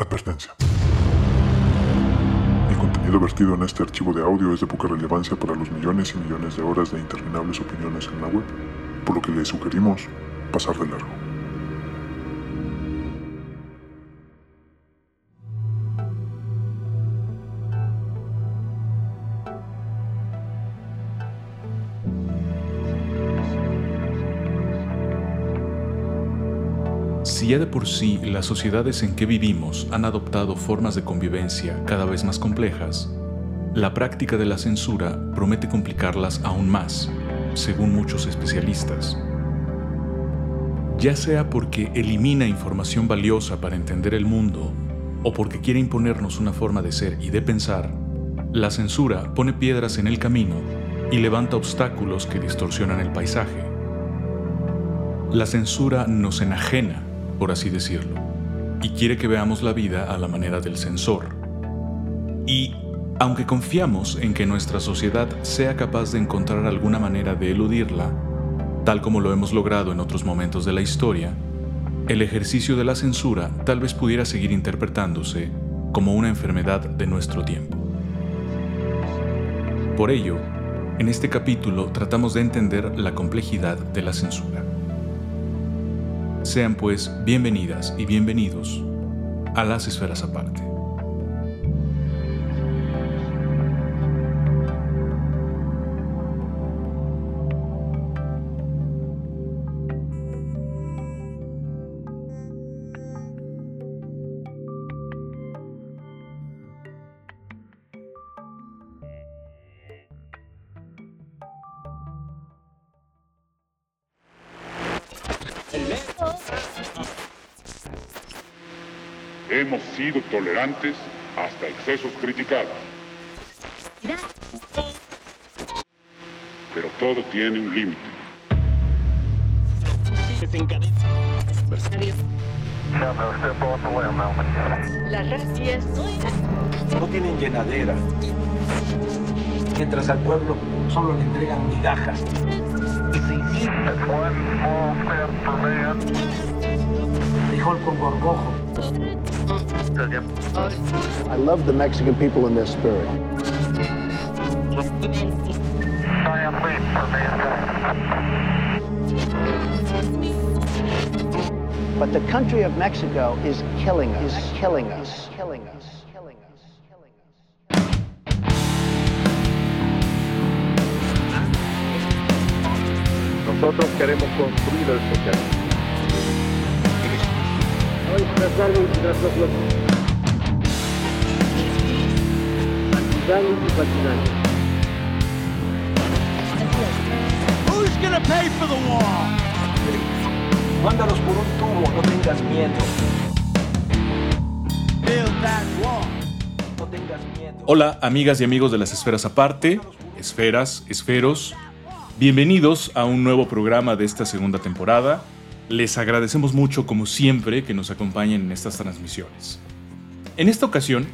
Advertencia. El contenido vertido en este archivo de audio es de poca relevancia para los millones y millones de horas de interminables opiniones en la web, por lo que le sugerimos pasar de largo. Ya de por sí las sociedades en que vivimos han adoptado formas de convivencia cada vez más complejas, la práctica de la censura promete complicarlas aún más, según muchos especialistas. Ya sea porque elimina información valiosa para entender el mundo o porque quiere imponernos una forma de ser y de pensar, la censura pone piedras en el camino y levanta obstáculos que distorsionan el paisaje. La censura nos enajena por así decirlo, y quiere que veamos la vida a la manera del censor. Y, aunque confiamos en que nuestra sociedad sea capaz de encontrar alguna manera de eludirla, tal como lo hemos logrado en otros momentos de la historia, el ejercicio de la censura tal vez pudiera seguir interpretándose como una enfermedad de nuestro tiempo. Por ello, en este capítulo tratamos de entender la complejidad de la censura. Sean pues bienvenidas y bienvenidos a las esferas aparte. Sido tolerantes hasta excesos criticados. Pero todo tiene un límite. Las racias no tienen llenadera. Mientras al pueblo solo le entregan migajas. Frijol con gorgojo. I love the Mexican people and their spirit. But the country of Mexico is killing us, is killing us, killing us, killing us, killing us. Nosotros queremos construir el socialismo. Who's gonna pay for the wall? Mándalos por un tubo, no tengas miedo. Build that wall. No tengas miedo. Hola amigas y amigos de las esferas aparte, esferas, esferos, bienvenidos a un nuevo programa de esta segunda temporada. Les agradecemos mucho como siempre que nos acompañen en estas transmisiones. En esta ocasión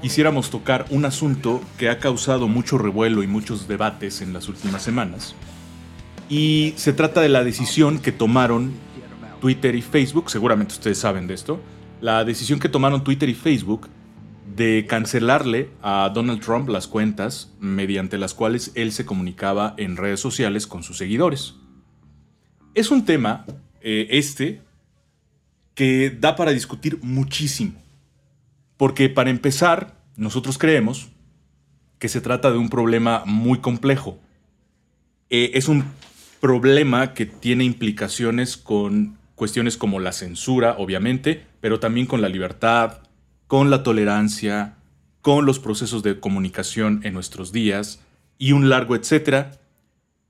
quisiéramos tocar un asunto que ha causado mucho revuelo y muchos debates en las últimas semanas. Y se trata de la decisión que tomaron Twitter y Facebook, seguramente ustedes saben de esto, la decisión que tomaron Twitter y Facebook de cancelarle a Donald Trump las cuentas mediante las cuales él se comunicaba en redes sociales con sus seguidores. Es un tema, eh, este, que da para discutir muchísimo. Porque para empezar, nosotros creemos que se trata de un problema muy complejo. Eh, es un problema que tiene implicaciones con cuestiones como la censura, obviamente, pero también con la libertad, con la tolerancia, con los procesos de comunicación en nuestros días y un largo etcétera,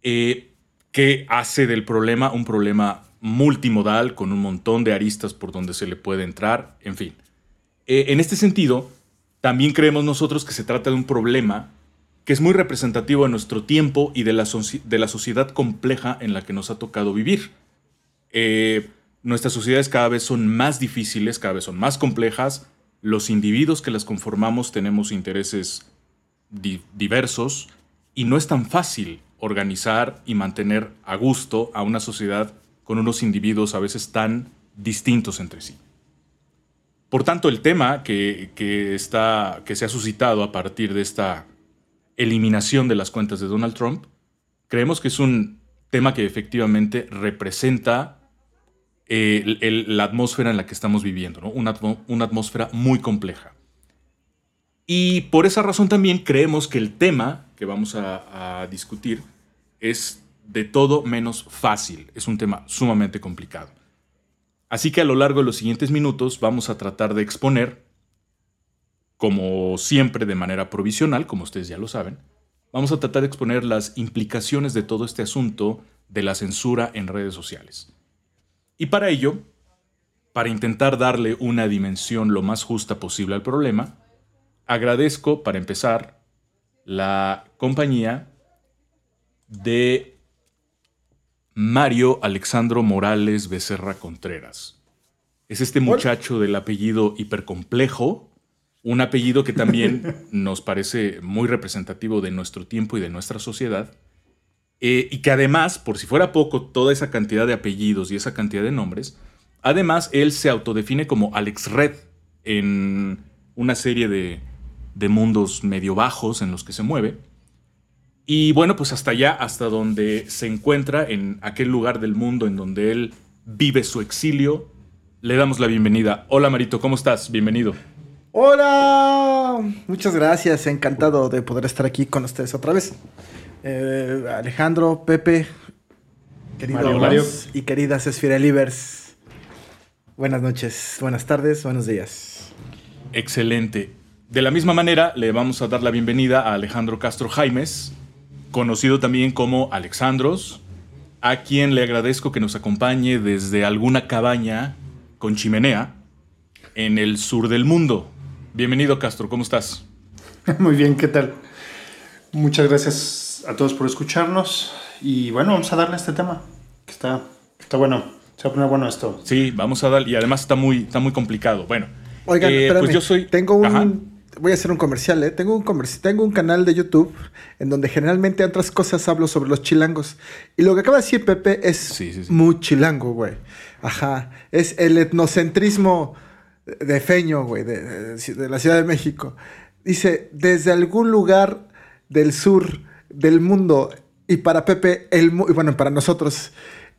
eh, que hace del problema un problema multimodal con un montón de aristas por donde se le puede entrar, en fin. Eh, en este sentido, también creemos nosotros que se trata de un problema que es muy representativo de nuestro tiempo y de la, de la sociedad compleja en la que nos ha tocado vivir. Eh, nuestras sociedades cada vez son más difíciles, cada vez son más complejas. Los individuos que las conformamos tenemos intereses di- diversos y no es tan fácil organizar y mantener a gusto a una sociedad con unos individuos a veces tan distintos entre sí. Por tanto, el tema que, que, está, que se ha suscitado a partir de esta eliminación de las cuentas de Donald Trump, creemos que es un tema que efectivamente representa eh, la atmósfera en la que estamos viviendo, ¿no? una, una atmósfera muy compleja. Y por esa razón también creemos que el tema que vamos a discutir es de todo menos fácil, es un tema sumamente complicado. Así que a lo largo de los siguientes minutos vamos a tratar de exponer, como siempre de manera provisional, como ustedes ya lo saben, vamos a tratar de exponer las implicaciones de todo este asunto de la censura en redes sociales. Y para ello, para intentar darle una dimensión lo más justa posible al problema, agradezco, para empezar, la compañía de Mario Alexandro Morales Becerra Contreras. Es este muchacho del apellido hipercomplejo, un apellido que también nos parece muy representativo de nuestro tiempo y de nuestra sociedad, eh, y que además, por si fuera poco, toda esa cantidad de apellidos y esa cantidad de nombres, además él se autodefine como Alex Red en una serie de, de mundos medio bajos en los que se mueve. Y bueno, pues hasta allá, hasta donde se encuentra, en aquel lugar del mundo en donde él vive su exilio, le damos la bienvenida. Hola Marito, ¿cómo estás? Bienvenido. Hola, muchas gracias, encantado de poder estar aquí con ustedes otra vez. Eh, Alejandro, Pepe, queridos Mario, Mario. y queridas Esfirelivers. Buenas noches, buenas tardes, buenos días. Excelente. De la misma manera, le vamos a dar la bienvenida a Alejandro Castro Jaimes, conocido también como Alexandros, a quien le agradezco que nos acompañe desde alguna cabaña con chimenea en el sur del mundo. Bienvenido, Castro, ¿cómo estás? Muy bien, ¿qué tal? Muchas gracias a todos por escucharnos. Y bueno, vamos a darle a este tema, que está, está bueno. Se va a poner bueno esto. Sí, vamos a darle. Y además está muy, está muy complicado. Bueno, Oigan, eh, espérame, pues yo soy. Tengo un. Ajá. Voy a hacer un comercial, ¿eh? Tengo un, comerci- tengo un canal de YouTube en donde generalmente otras cosas hablo sobre los chilangos. Y lo que acaba de decir Pepe es Sí, sí, sí. muy chilango, güey. Ajá. Es el etnocentrismo de feño, güey, de, de- de la Ciudad de México. Dice, desde algún lugar del sur del mundo, y para Pepe, el mu- y bueno, para nosotros,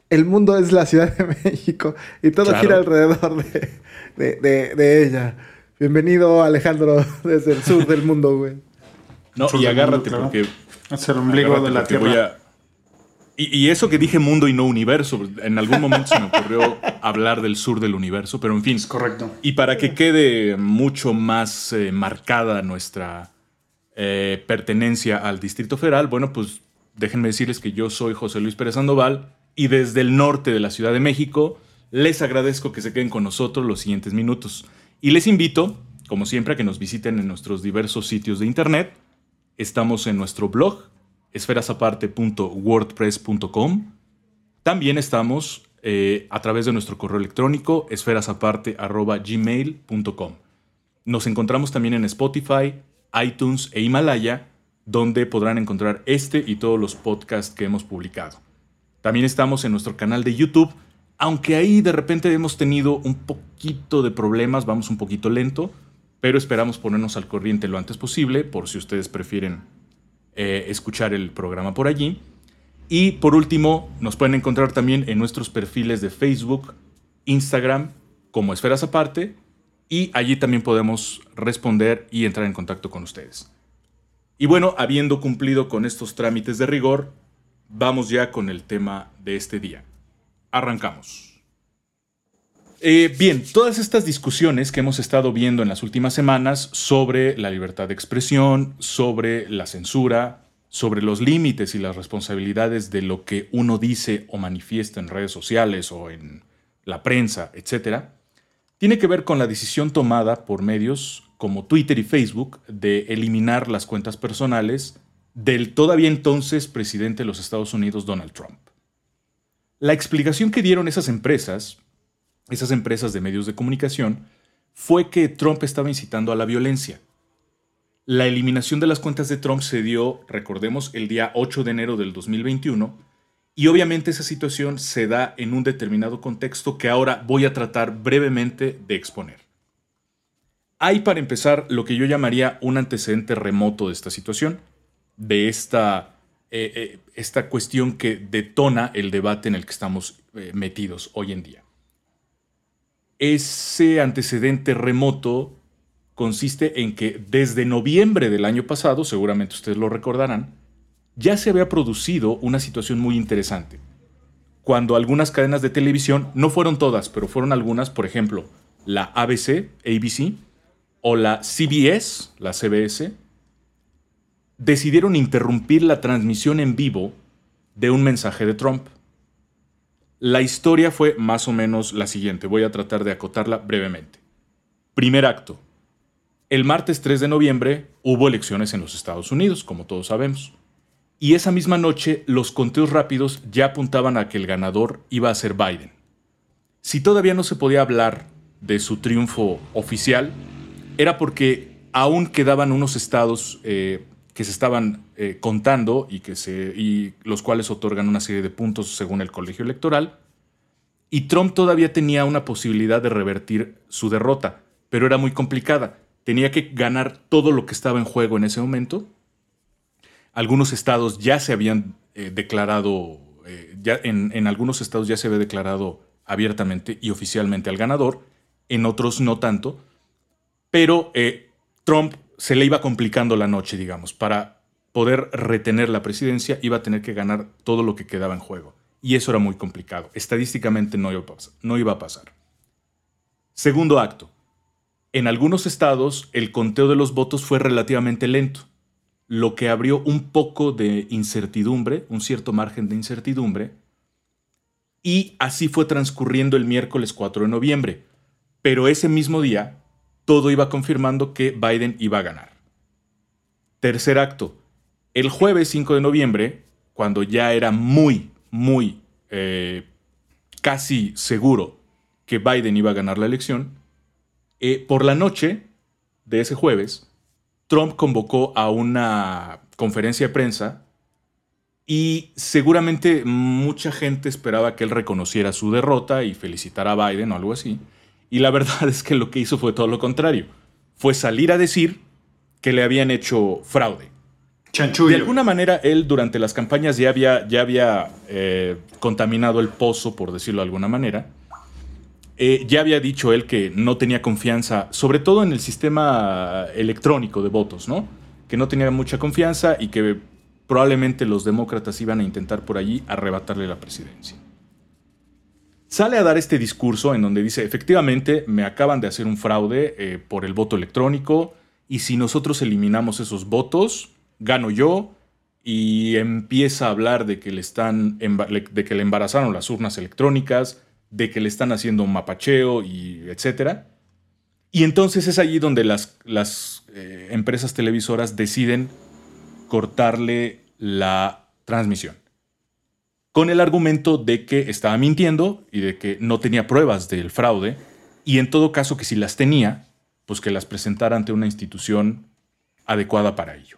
el mundo es la Ciudad de México, y todo Claro. gira alrededor de, de- de- de ella. Bienvenido, Alejandro, desde el sur del mundo, güey. No, Sur y agárrate mundo, porque. Es el ombligo de la Tierra. voy a- Y, y eso que dije mundo y no universo, en algún momento se me ocurrió hablar del sur del universo, pero en fin. Es correcto. Y para que quede mucho más eh, marcada nuestra eh, pertenencia al Distrito Federal, bueno, pues déjenme decirles que yo soy José Luis Pérez Sandoval y desde el norte de la Ciudad de México les agradezco que se queden con nosotros los siguientes minutos. Y les invito, como siempre, a que nos visiten en nuestros diversos sitios de internet. Estamos en nuestro blog, esferasaparte.wordpress.com. También estamos eh, a través de nuestro correo electrónico esferasaparte.gmail.com. Nos encontramos también en Spotify, iTunes e Himalaya, donde podrán encontrar este y todos los podcasts que hemos publicado. También estamos en nuestro canal de YouTube, aunque ahí de repente hemos tenido un poquito de problemas, vamos un poquito lento, pero esperamos ponernos al corriente lo antes posible, por si ustedes prefieren eh, escuchar el programa por allí. Y por último, nos pueden encontrar también en nuestros perfiles de Facebook, Instagram, como Esferas Aparte, y allí también podemos responder y entrar en contacto con ustedes. Y bueno, habiendo cumplido con estos trámites de rigor, vamos ya con el tema de este día. Arrancamos. Eh, bien, todas estas discusiones que hemos estado viendo en las últimas semanas sobre la libertad de expresión, sobre la censura, sobre los límites y las responsabilidades de lo que uno dice o manifiesta en redes sociales o en la prensa, etc., tiene que ver con la decisión tomada por medios como Twitter y Facebook de eliminar las cuentas personales del todavía entonces presidente de los Estados Unidos, Donald Trump. La explicación que dieron esas empresas, esas empresas de medios de comunicación, fue que Trump estaba incitando a la violencia. La eliminación de las cuentas de Trump se dio, recordemos, el día 8 de enero del 2021, y obviamente esa situación se da en un determinado contexto que ahora voy a tratar brevemente de exponer. hay para empezar lo que yo llamaría un antecedente remoto de esta situación, de esta, eh, eh, esta cuestión que detona el debate en el que estamos eh, metidos hoy en día. Ese antecedente remoto consiste en que desde noviembre del año pasado, seguramente ustedes lo recordarán, ya se había producido una situación muy interesante. Cuando algunas cadenas de televisión, no fueron todas, pero fueron algunas, por ejemplo, la ABC, ABC, o la CBS, la CBS, decidieron interrumpir la transmisión en vivo de un mensaje de Trump. La historia fue más o menos la siguiente, voy a tratar de acotarla brevemente. Primer acto. El martes 3 de noviembre hubo elecciones en los Estados Unidos, como todos sabemos. Y esa misma noche los conteos rápidos ya apuntaban a que el ganador iba a ser Biden. Si todavía no se podía hablar de su triunfo oficial, era porque aún quedaban unos estados eh, que se estaban eh, contando y, que se, y los cuales otorgan una serie de puntos según el colegio electoral. Y Trump todavía tenía una posibilidad de revertir su derrota, pero era muy complicada. Tenía que ganar todo lo que estaba en juego en ese momento. Algunos estados ya se habían eh, declarado, ya en, en algunos estados ya se había declarado abiertamente y oficialmente al ganador, en otros no tanto pero eh, Trump se le iba complicando la noche, digamos. Para poder retener la presidencia iba a tener que ganar todo lo que quedaba en juego. Y eso era muy complicado. Estadísticamente no iba a pasar. Segundo acto. En algunos estados el conteo de los votos fue relativamente lento, lo que abrió un poco de incertidumbre, un cierto margen de incertidumbre, y así fue transcurriendo el miércoles 4 de noviembre. Pero ese mismo día, todo iba confirmando que Biden iba a ganar. Tercer acto. El jueves 5 de noviembre, cuando ya era muy, muy eh, casi seguro que Biden iba a ganar la elección, eh, por la noche de ese jueves, Trump convocó a una conferencia de prensa y seguramente mucha gente esperaba que él reconociera su derrota y felicitara a Biden o algo así. Y la verdad es que lo que hizo fue todo lo contrario. Fue salir a decir que le habían hecho fraude. De alguna manera, él durante las campañas ya había, ya había eh, contaminado el pozo, por decirlo de alguna manera. Eh, ya había dicho él que no tenía confianza, sobre todo en el sistema electrónico de votos, ¿no? Que no tenía mucha confianza y que probablemente los demócratas iban a intentar por allí arrebatarle la presidencia sale a dar este discurso en donde dice, efectivamente, me acaban de hacer un fraude eh, por el voto electrónico y si nosotros eliminamos esos votos, gano yo y empieza a hablar de que le están de que le embarazaron las urnas electrónicas, de que le están haciendo un mapacheo y etcétera. Y entonces es allí donde las, las eh, empresas televisoras deciden cortarle la transmisión con el argumento de que estaba mintiendo y de que no tenía pruebas del fraude, y en todo caso que si las tenía, pues que las presentara ante una institución adecuada para ello.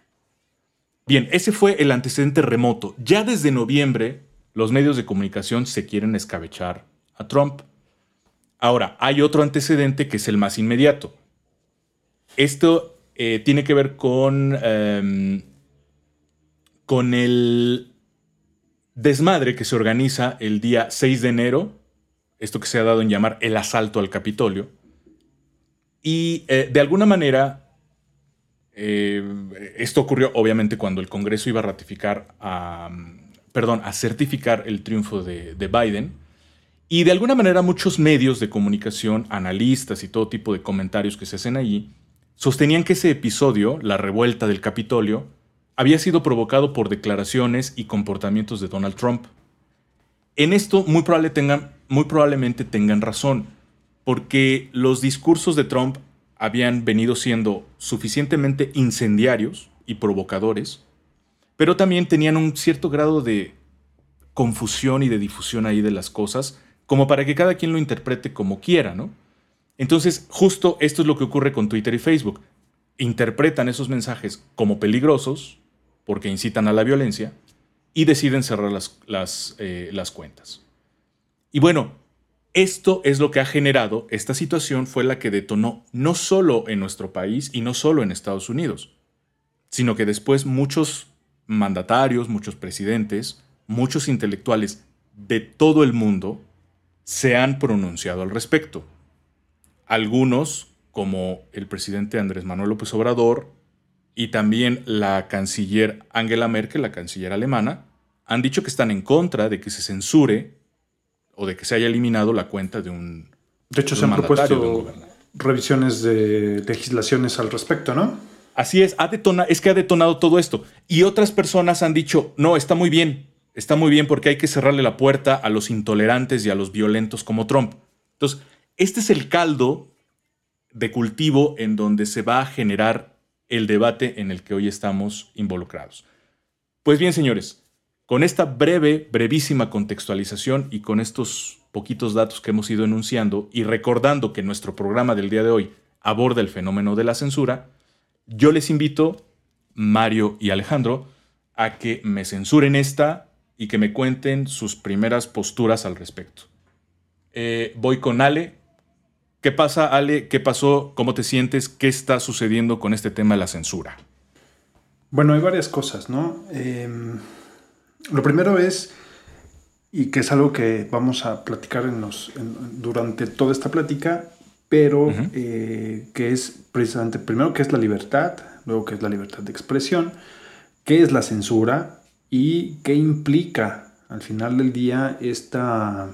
Bien, ese fue el antecedente remoto. Ya desde noviembre, los medios de comunicación se quieren escabechar a Trump. Ahora, hay otro antecedente que es el más inmediato. Esto eh, tiene que ver con, em, con el desmadre que se organiza el día 6 de enero, esto que se ha dado en llamar el asalto al Capitolio, y eh, de alguna manera, eh, esto ocurrió obviamente cuando el Congreso iba a ratificar, a, perdón, a certificar el triunfo de, de Biden, y de alguna manera muchos medios de comunicación, analistas y todo tipo de comentarios que se hacen allí, sostenían que ese episodio, la revuelta del Capitolio, había sido provocado por declaraciones y comportamientos de Donald Trump. En esto muy, muy probablemente tengan razón, porque los discursos de Trump habían venido siendo suficientemente incendiarios y provocadores, pero también tenían un cierto grado de confusión y de difusión ahí de las cosas, como para que cada quien lo interprete como quiera, ¿no? Entonces, justo esto es lo que ocurre con Twitter y Facebook. Interpretan esos mensajes como peligrosos, porque incitan a la violencia y deciden cerrar las, eh, las cuentas. Y bueno, esto es lo que ha generado, esta situación fue la que detonó no solo en nuestro país y no solo en Estados Unidos, sino que después muchos mandatarios, muchos presidentes, muchos intelectuales de todo el mundo se han pronunciado al respecto. Algunos, como el presidente Andrés Manuel López Obrador y también la canciller Angela Merkel, la canciller alemana, han dicho que están en contra de que se censure o de que se haya eliminado la cuenta de un. De hecho, se han propuesto revisiones de legislaciones al respecto, ¿no? Así es, ha es que ha detonado todo esto. Y otras personas han dicho, no, está muy bien, está muy bien porque hay que cerrarle la puerta a los intolerantes y a los violentos como Trump. Entonces, este es el caldo de cultivo en donde se va a generar el debate en el que hoy estamos involucrados. Pues bien, señores, con esta breve, brevísima contextualización y con estos poquitos datos que hemos ido enunciando y recordando que nuestro programa del día de hoy aborda el fenómeno de la censura, yo les invito, Mario y Alejandro, a que me censuren esta y que me cuenten sus primeras posturas al respecto. Eh, voy con Ale. ¿Qué pasa, Ale? ¿Qué pasó? ¿Cómo te sientes? ¿Qué está sucediendo con este tema de la censura? Bueno, hay varias cosas, ¿no? Eh lo primero es, y que es algo que vamos a platicar en los, durante toda esta plática, pero eh, que es precisamente, primero, qué es la libertad, luego, qué es la libertad de expresión, qué es la censura y qué implica al final del día esta,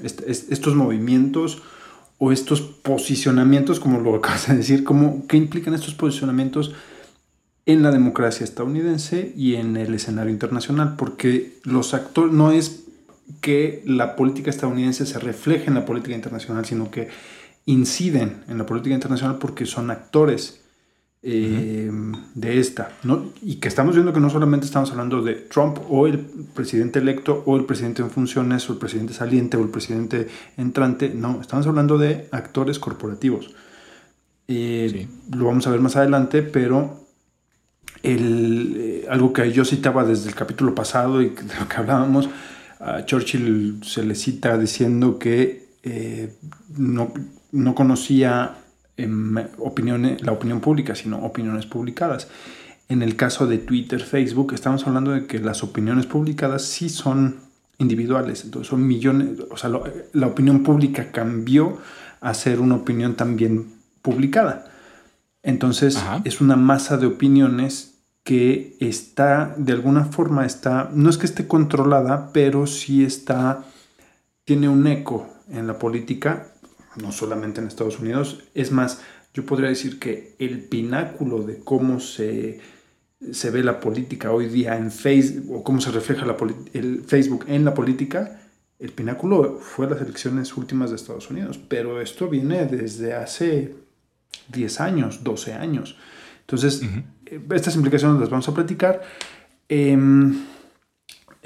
estos movimientos o estos posicionamientos, como lo acabas de decir, qué implican estos posicionamientos en la democracia estadounidense y en el escenario internacional, porque los actores no es que la política estadounidense se refleje en la política internacional, sino que inciden en la política internacional porque son actores eh, de esta. ¿no? Y que estamos viendo que no solamente estamos hablando de Trump o el presidente electo o el presidente en funciones o el presidente saliente o el presidente entrante, no, estamos hablando de actores corporativos. Eh, lo vamos a ver más adelante, pero el, eh, algo que yo citaba desde el capítulo pasado y de lo que hablábamos, a Churchill se le cita diciendo que eh, no, no, conocía em, opiniones, la opinión pública, sino opiniones publicadas. En el caso de Twitter, Facebook, estamos hablando de que las opiniones publicadas sí son individuales, entonces son millones, o sea, la opinión pública cambió a ser una opinión también publicada. Entonces es una masa de opiniones que está, de alguna forma está, no es que esté controlada, pero sí está, tiene un eco en la política, no solamente en Estados Unidos. Es más, yo podría decir que el pináculo de cómo se, se ve la política hoy día en Facebook, o cómo se refleja el Facebook en la política, el pináculo fue las elecciones últimas de Estados Unidos, pero esto viene desde hace 10 años, 12 años. Entonces, estas implicaciones las vamos a platicar. Em,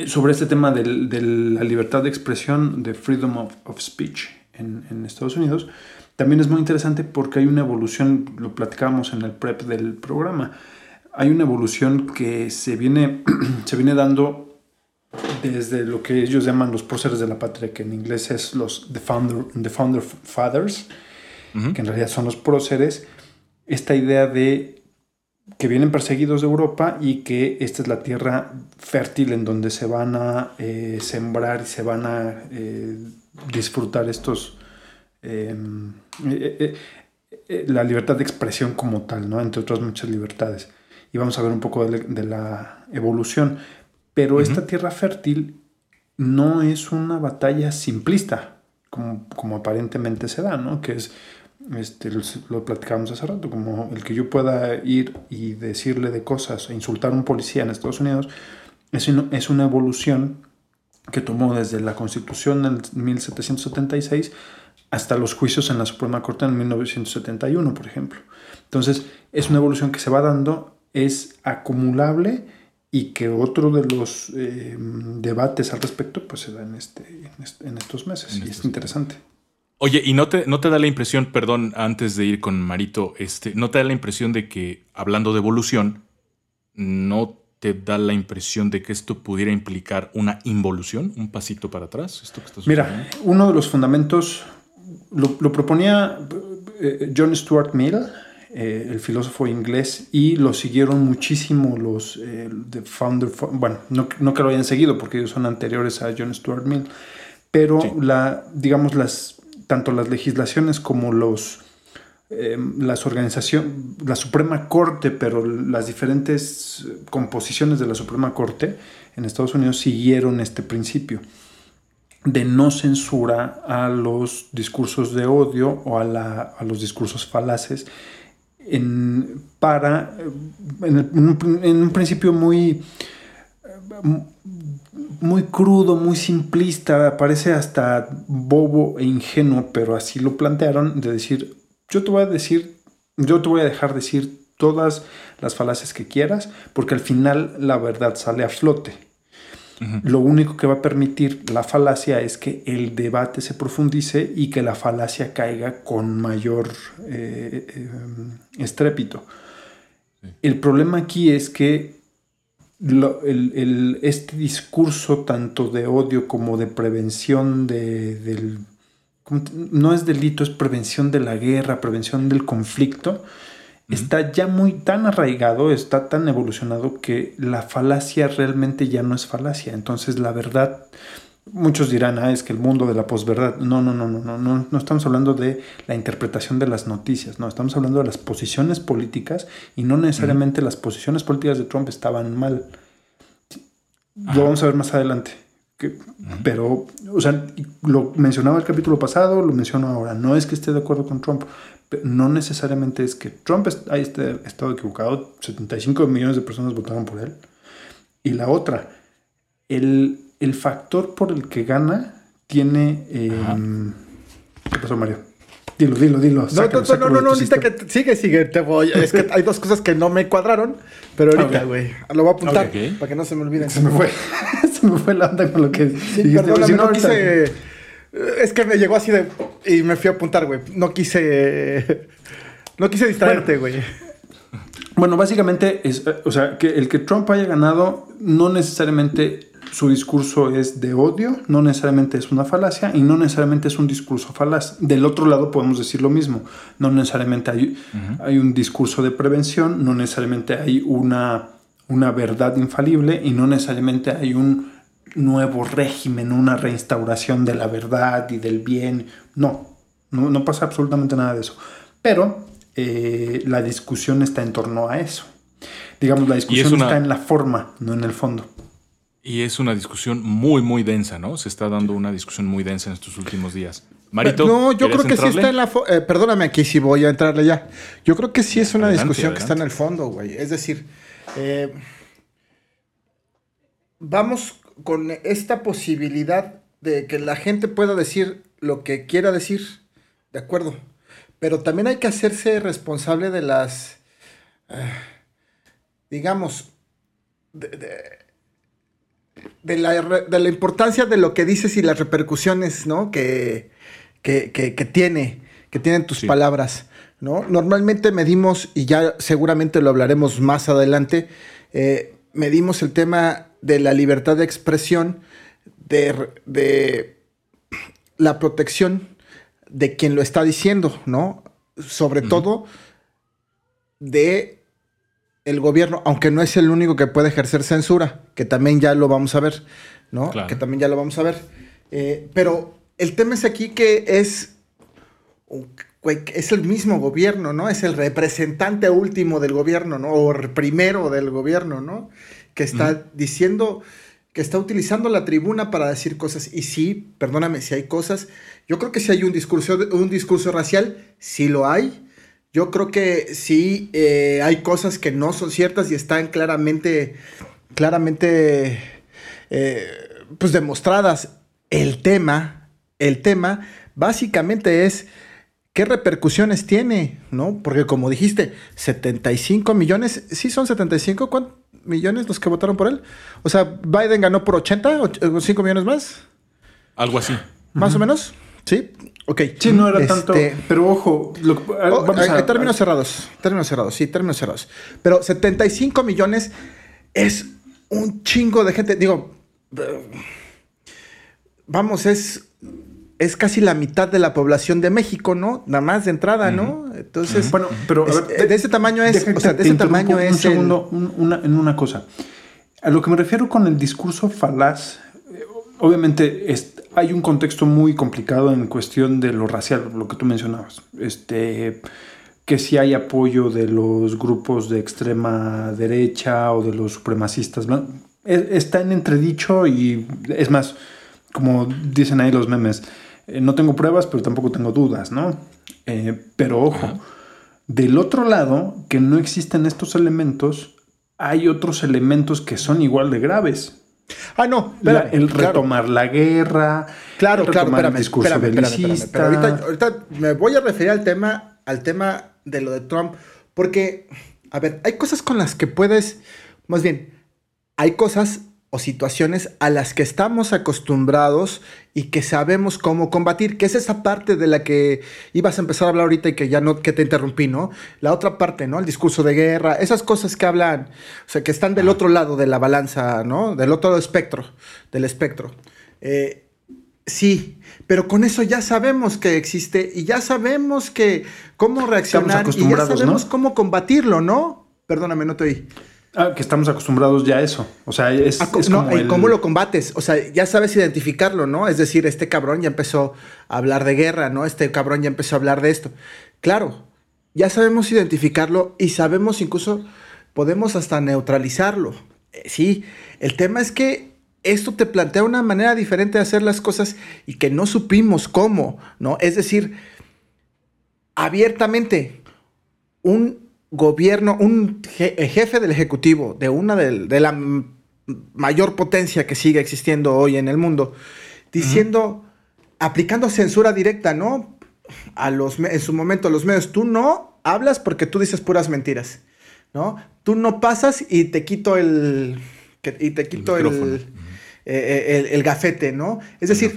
sobre este tema de la libertad de expresión, de freedom of, speech en, Estados Unidos, también es muy interesante porque hay una evolución, lo platicábamos en el prep del programa, hay una evolución que se viene, se viene dando desde lo que ellos llaman los próceres de la patria, que en inglés es los The Founder, the founder Fathers, que en realidad son los próceres, esta idea de que vienen perseguidos de Europa y que esta es la tierra fértil en donde se van a eh, sembrar y se van a eh, disfrutar estos em, eh, la libertad de expresión como tal, ¿no? entre otras muchas libertades. Y vamos a ver un poco de, la evolución. Pero esta tierra fértil no es una batalla simplista, como, como aparentemente se da, ¿no? que es este, lo platicamos hace rato, como el que yo pueda ir y decirle de cosas e insultar a un policía en Estados Unidos, es, es una evolución que tomó desde la Constitución en 1776 hasta los juicios en la Suprema Corte en 1971, por ejemplo. Entonces, es una evolución que se va dando, es acumulable y que otro de los eh, debates al respecto pues se da en, este, este en, estos meses y es interesante. Oye, ¿y no te, no te da la impresión, perdón, antes de ir con Marito, este, no te da la impresión de que, hablando de evolución, no da la impresión de que esto pudiera implicar una involución, un pasito para atrás? Esto que estás Mira, uno de los fundamentos lo, lo proponía eh, John Stuart Mill, eh, el filósofo inglés, y lo siguieron muchísimo los eh, de Founder, bueno, no, no, que lo hayan seguido porque ellos son anteriores a John Stuart Mill, pero sí. la, digamos, las, tanto las legislaciones como los eh, las organizaciones, la Suprema Corte, pero las diferentes composiciones de la Suprema Corte en Estados Unidos siguieron este principio de no censura a los discursos de odio o a, la, a los discursos falaces en, para, el, en, un, principio muy, muy crudo, muy simplista, parece hasta bobo e ingenuo, pero así lo plantearon, de decir, yo te voy a decir, yo te voy a dejar decir todas las falacias que quieras, porque al final la verdad sale a flote. Lo único que va a permitir la falacia es que el debate se profundice y que la falacia caiga con mayor eh, eh, estrépito. Sí. El problema aquí es que lo, el, el, este discurso tanto de odio como de prevención de, del... No es delito, es prevención de la guerra, prevención del conflicto está ya muy tan arraigado, está tan evolucionado que la falacia realmente ya no es falacia. Entonces la verdad, muchos dirán, ah, es que el mundo de la posverdad. No, no, no, no, no, no, no estamos hablando de la interpretación de las noticias, no, estamos hablando de las posiciones políticas y no necesariamente uh -huh. las posiciones políticas de Trump estaban mal. Lo vamos a ver más adelante. Que, uh -huh. Pero, o sea, lo mencionaba el capítulo pasado, lo menciono ahora. No es que esté de acuerdo con Trump, no necesariamente es que Trump haya estado equivocado, 75 millones de personas votaron por él. Y la otra, el, el factor por el que gana tiene... Eh, ¿Qué pasó, Mario? Dilo, dilo, dilo. Sácalo, no, no, no, no, no ahorita que sigue, sigue, te voy. Es que hay dos cosas que no me cuadraron, pero ahorita, güey. Okay. Lo voy a apuntar okay. para que no se me olviden. Se me fue, se me fue la onda con lo que sí, dijiste. Perdóname, si no, no quise... Es que me llegó así de. Y me fui a apuntar, güey. No quise. No quise distraerte, güey. Bueno, bueno, básicamente, es, o sea, que el que Trump haya ganado, no necesariamente su discurso es de odio, no necesariamente es una falacia y no necesariamente es un discurso falaz. Del otro lado podemos decir lo mismo. No necesariamente hay, uh -huh. hay un discurso de prevención, no necesariamente hay una, una verdad infalible y no necesariamente hay un nuevo régimen, una reinstauración de la verdad y del bien. No, no, no pasa absolutamente nada de eso. Pero eh, la discusión está en torno a eso. Digamos, la discusión una... está en la forma, no en el fondo. Y es una discusión muy, muy densa, ¿no? Se está dando una discusión muy densa en estos últimos días. Marito. No, yo creo que entrarle? sí está en la. Eh, perdóname, aquí sí voy a entrarle ya. Yo creo que sí es una adelante, discusión adelante. que está en el fondo, güey. Es decir, eh, vamos con esta posibilidad de que la gente pueda decir lo que quiera decir, de acuerdo. Pero también hay que hacerse responsable de las, eh, digamos, de, de, de, la, de, la, importancia de lo que dices y las repercusiones, ¿no? Que, que, que, que tiene, que tienen tus sí. palabras, ¿no? Normalmente medimos, y ya seguramente lo hablaremos más adelante, eh, medimos el tema de la libertad de expresión, de, de, la protección de quien lo está diciendo, ¿no? Sobre uh -huh. todo de el gobierno, aunque no es el único que puede ejercer censura, que también ya lo vamos a ver, ¿no? Claro. Que también ya lo vamos a ver. Eh, pero el tema es aquí que es, es el mismo gobierno, ¿no? Es el representante último del gobierno, ¿no? O primero del gobierno, ¿no? Que está uh -huh. diciendo, que está utilizando la tribuna para decir cosas. Y sí, perdóname, si hay cosas, yo creo que si hay un discurso, un discurso racial, sí lo hay. Yo creo que sí eh, hay cosas que no son ciertas y están claramente, claramente, eh, pues demostradas. El tema, el tema, básicamente es qué repercusiones tiene, ¿no? Porque como dijiste, 75 millones, ¿sí son 75 ¿cuántos millones los que votaron por él? O sea, Biden ganó por 80 o 5 millones más. Algo así. Más uh -huh. o menos. Sí, ok. Sí, no era este... tanto. Pero ojo, lo, oh, vamos términos cerrados. Términos cerrados, sí, términos cerrados. Pero 75 millones es un chingo de gente. Digo, vamos, es, es casi la mitad de la población de México, ¿no? Nada más de entrada, ¿no? Entonces, Bueno, pero a es- ver, de ese tamaño es, o sea, de ese tamaño es un el- segundo un- una, en una cosa. A lo que me refiero con el discurso falaz, eh, obviamente es- hay un contexto muy complicado en cuestión de lo racial, lo que tú mencionabas. Este, que si hay apoyo de los grupos de extrema derecha o de los supremacistas. E- Está en entredicho y es más, como dicen ahí los memes, eh, no tengo pruebas, pero tampoco tengo dudas, ¿no? Eh, pero ojo, del otro lado, que no existen estos elementos, hay otros elementos que son igual de graves. Ah, no, La- el claro. retomar la guerra, Claro, el claro, retomar espérame, el discurso espérame, espérame, espérame, belicista. pero ahorita, ahorita me voy a referir al tema, al tema de lo de Trump, porque, a ver, hay cosas con las que puedes, más bien, hay cosas o situaciones a las que estamos acostumbrados y que sabemos cómo combatir, que es esa parte de la que ibas a empezar a hablar ahorita y que ya no, que te interrumpí, ¿no? La otra parte, ¿no? El discurso de guerra, esas cosas que hablan, o sea, que están del otro lado de la balanza, ¿no? Del otro espectro, del espectro. Eh, Sí, pero con eso ya sabemos que existe y ya sabemos que cómo reaccionar y ya sabemos ¿no? cómo combatirlo, ¿no? Perdóname, no te oí. Ah, que estamos acostumbrados ya a eso. O sea, es, Ah, co- es no, como ¿y el- ¿Cómo lo combates? O sea, ya sabes identificarlo, ¿no? Es decir, este cabrón ya empezó a hablar de guerra, ¿no? Este cabrón ya empezó a hablar de esto. Claro, ya sabemos identificarlo y sabemos incluso, podemos hasta neutralizarlo. Eh, Sí, el tema es que esto te plantea una manera diferente de hacer las cosas y que no supimos cómo, ¿no? Es decir, abiertamente, un gobierno, un eh, jefe del Ejecutivo de una de, la mayor potencia que sigue existiendo hoy en el mundo, diciendo, aplicando censura directa, ¿no? A los, en su momento, a los medios, tú no hablas porque tú dices puras mentiras, ¿no? Tú no pasas y te quito el, que- y te quito el, micrófono. eh, eh, el- el gafete, ¿no? Es decir.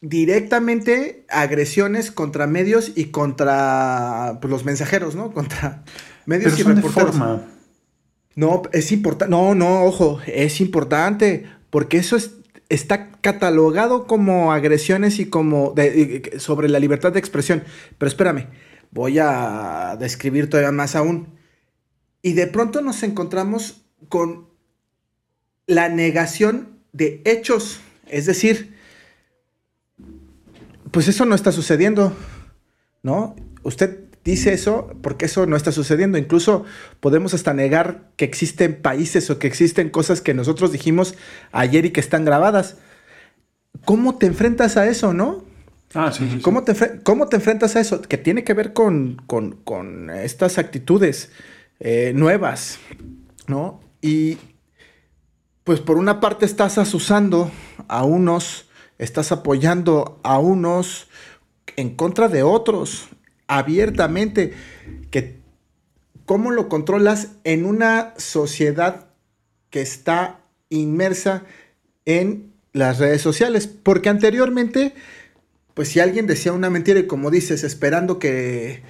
Directamente agresiones contra medios y contra pues, los mensajeros, ¿no? Contra medios Pero y son de reporteros. forma. No, es importante. No, no, ojo, es importante porque eso es, está catalogado como agresiones y como de- sobre la libertad de expresión. Pero espérame, voy a describir todavía más aún. Y de pronto nos encontramos con la negación de hechos. Es decir, pues eso no está sucediendo, ¿no? Usted dice eso porque eso no está sucediendo. Incluso podemos hasta negar que existen países o que existen cosas que nosotros dijimos ayer y que están grabadas. ¿Cómo te enfrentas a eso, no? Ah, sí, sí, sí. ¿Cómo te, cómo te enfrentas a eso? Que tiene que ver con, con- con estas actitudes eh, nuevas, ¿no? Y pues por una parte estás asusando a unos, estás apoyando a unos en contra de otros, abiertamente, cómo lo controlas en una sociedad que está inmersa en las redes sociales, porque anteriormente pues si alguien decía una mentira y como dices, esperando que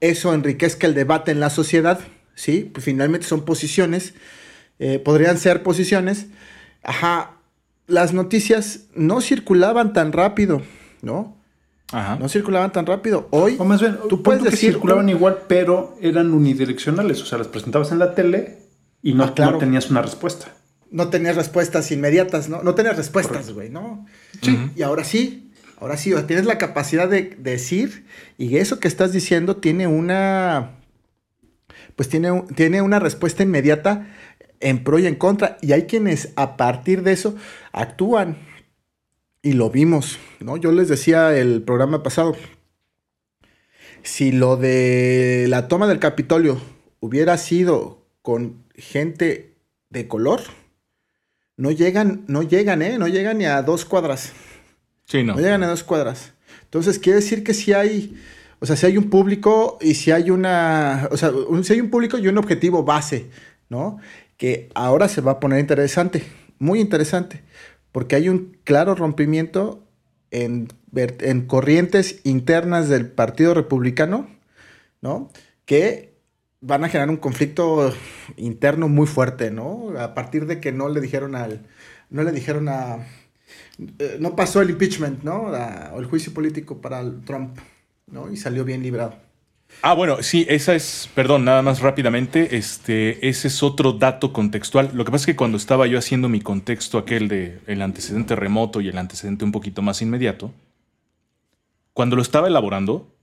eso enriquezca el debate en la sociedad, ¿sí? Pues finalmente son posiciones, eh, podrían ser posiciones, ajá, las noticias no circulaban tan rápido, ¿no? Ajá. No circulaban tan rápido. Hoy, O más bien, tú puedes que decir... circulaban igual, pero eran unidireccionales. O sea, las presentabas en la tele y no, Ah, claro. no tenías una respuesta. no tenías respuestas inmediatas, ¿no? No tenías respuestas, güey, ¿no? Sí. Y ahora sí, ahora sí, o sea, tienes la capacidad de decir y eso que estás diciendo tiene una, pues tiene, un- tiene una respuesta inmediata en pro y en contra. Y hay quienes a partir de eso actúan. Y lo vimos, ¿no? Yo les decía el programa pasado, si lo de la toma del Capitolio hubiera sido con gente de color, no llegan, no llegan, ¿eh? No llegan ni a dos cuadras. Sí, no. No llegan a dos cuadras. Entonces, quiere decir que si hay, o sea, si hay un público y si hay una, o sea, un- si hay un público y un objetivo base, ¿no? Que ahora se va a poner interesante, muy interesante, porque hay un claro rompimiento en, corrientes internas del Partido Republicano, ¿no? Que van a generar un conflicto interno muy fuerte, ¿no? A partir de que no le dijeron al, no le dijeron a, eh, no pasó el impeachment, ¿no? A- o el juicio político para Trump, ¿no? Y salió bien librado. Ah, bueno, sí, esa es, perdón, nada más rápidamente, este, ese es otro dato contextual. Lo que pasa es que cuando estaba yo haciendo mi contexto aquel de el antecedente remoto y el antecedente un poquito más inmediato, cuando lo estaba elaborando,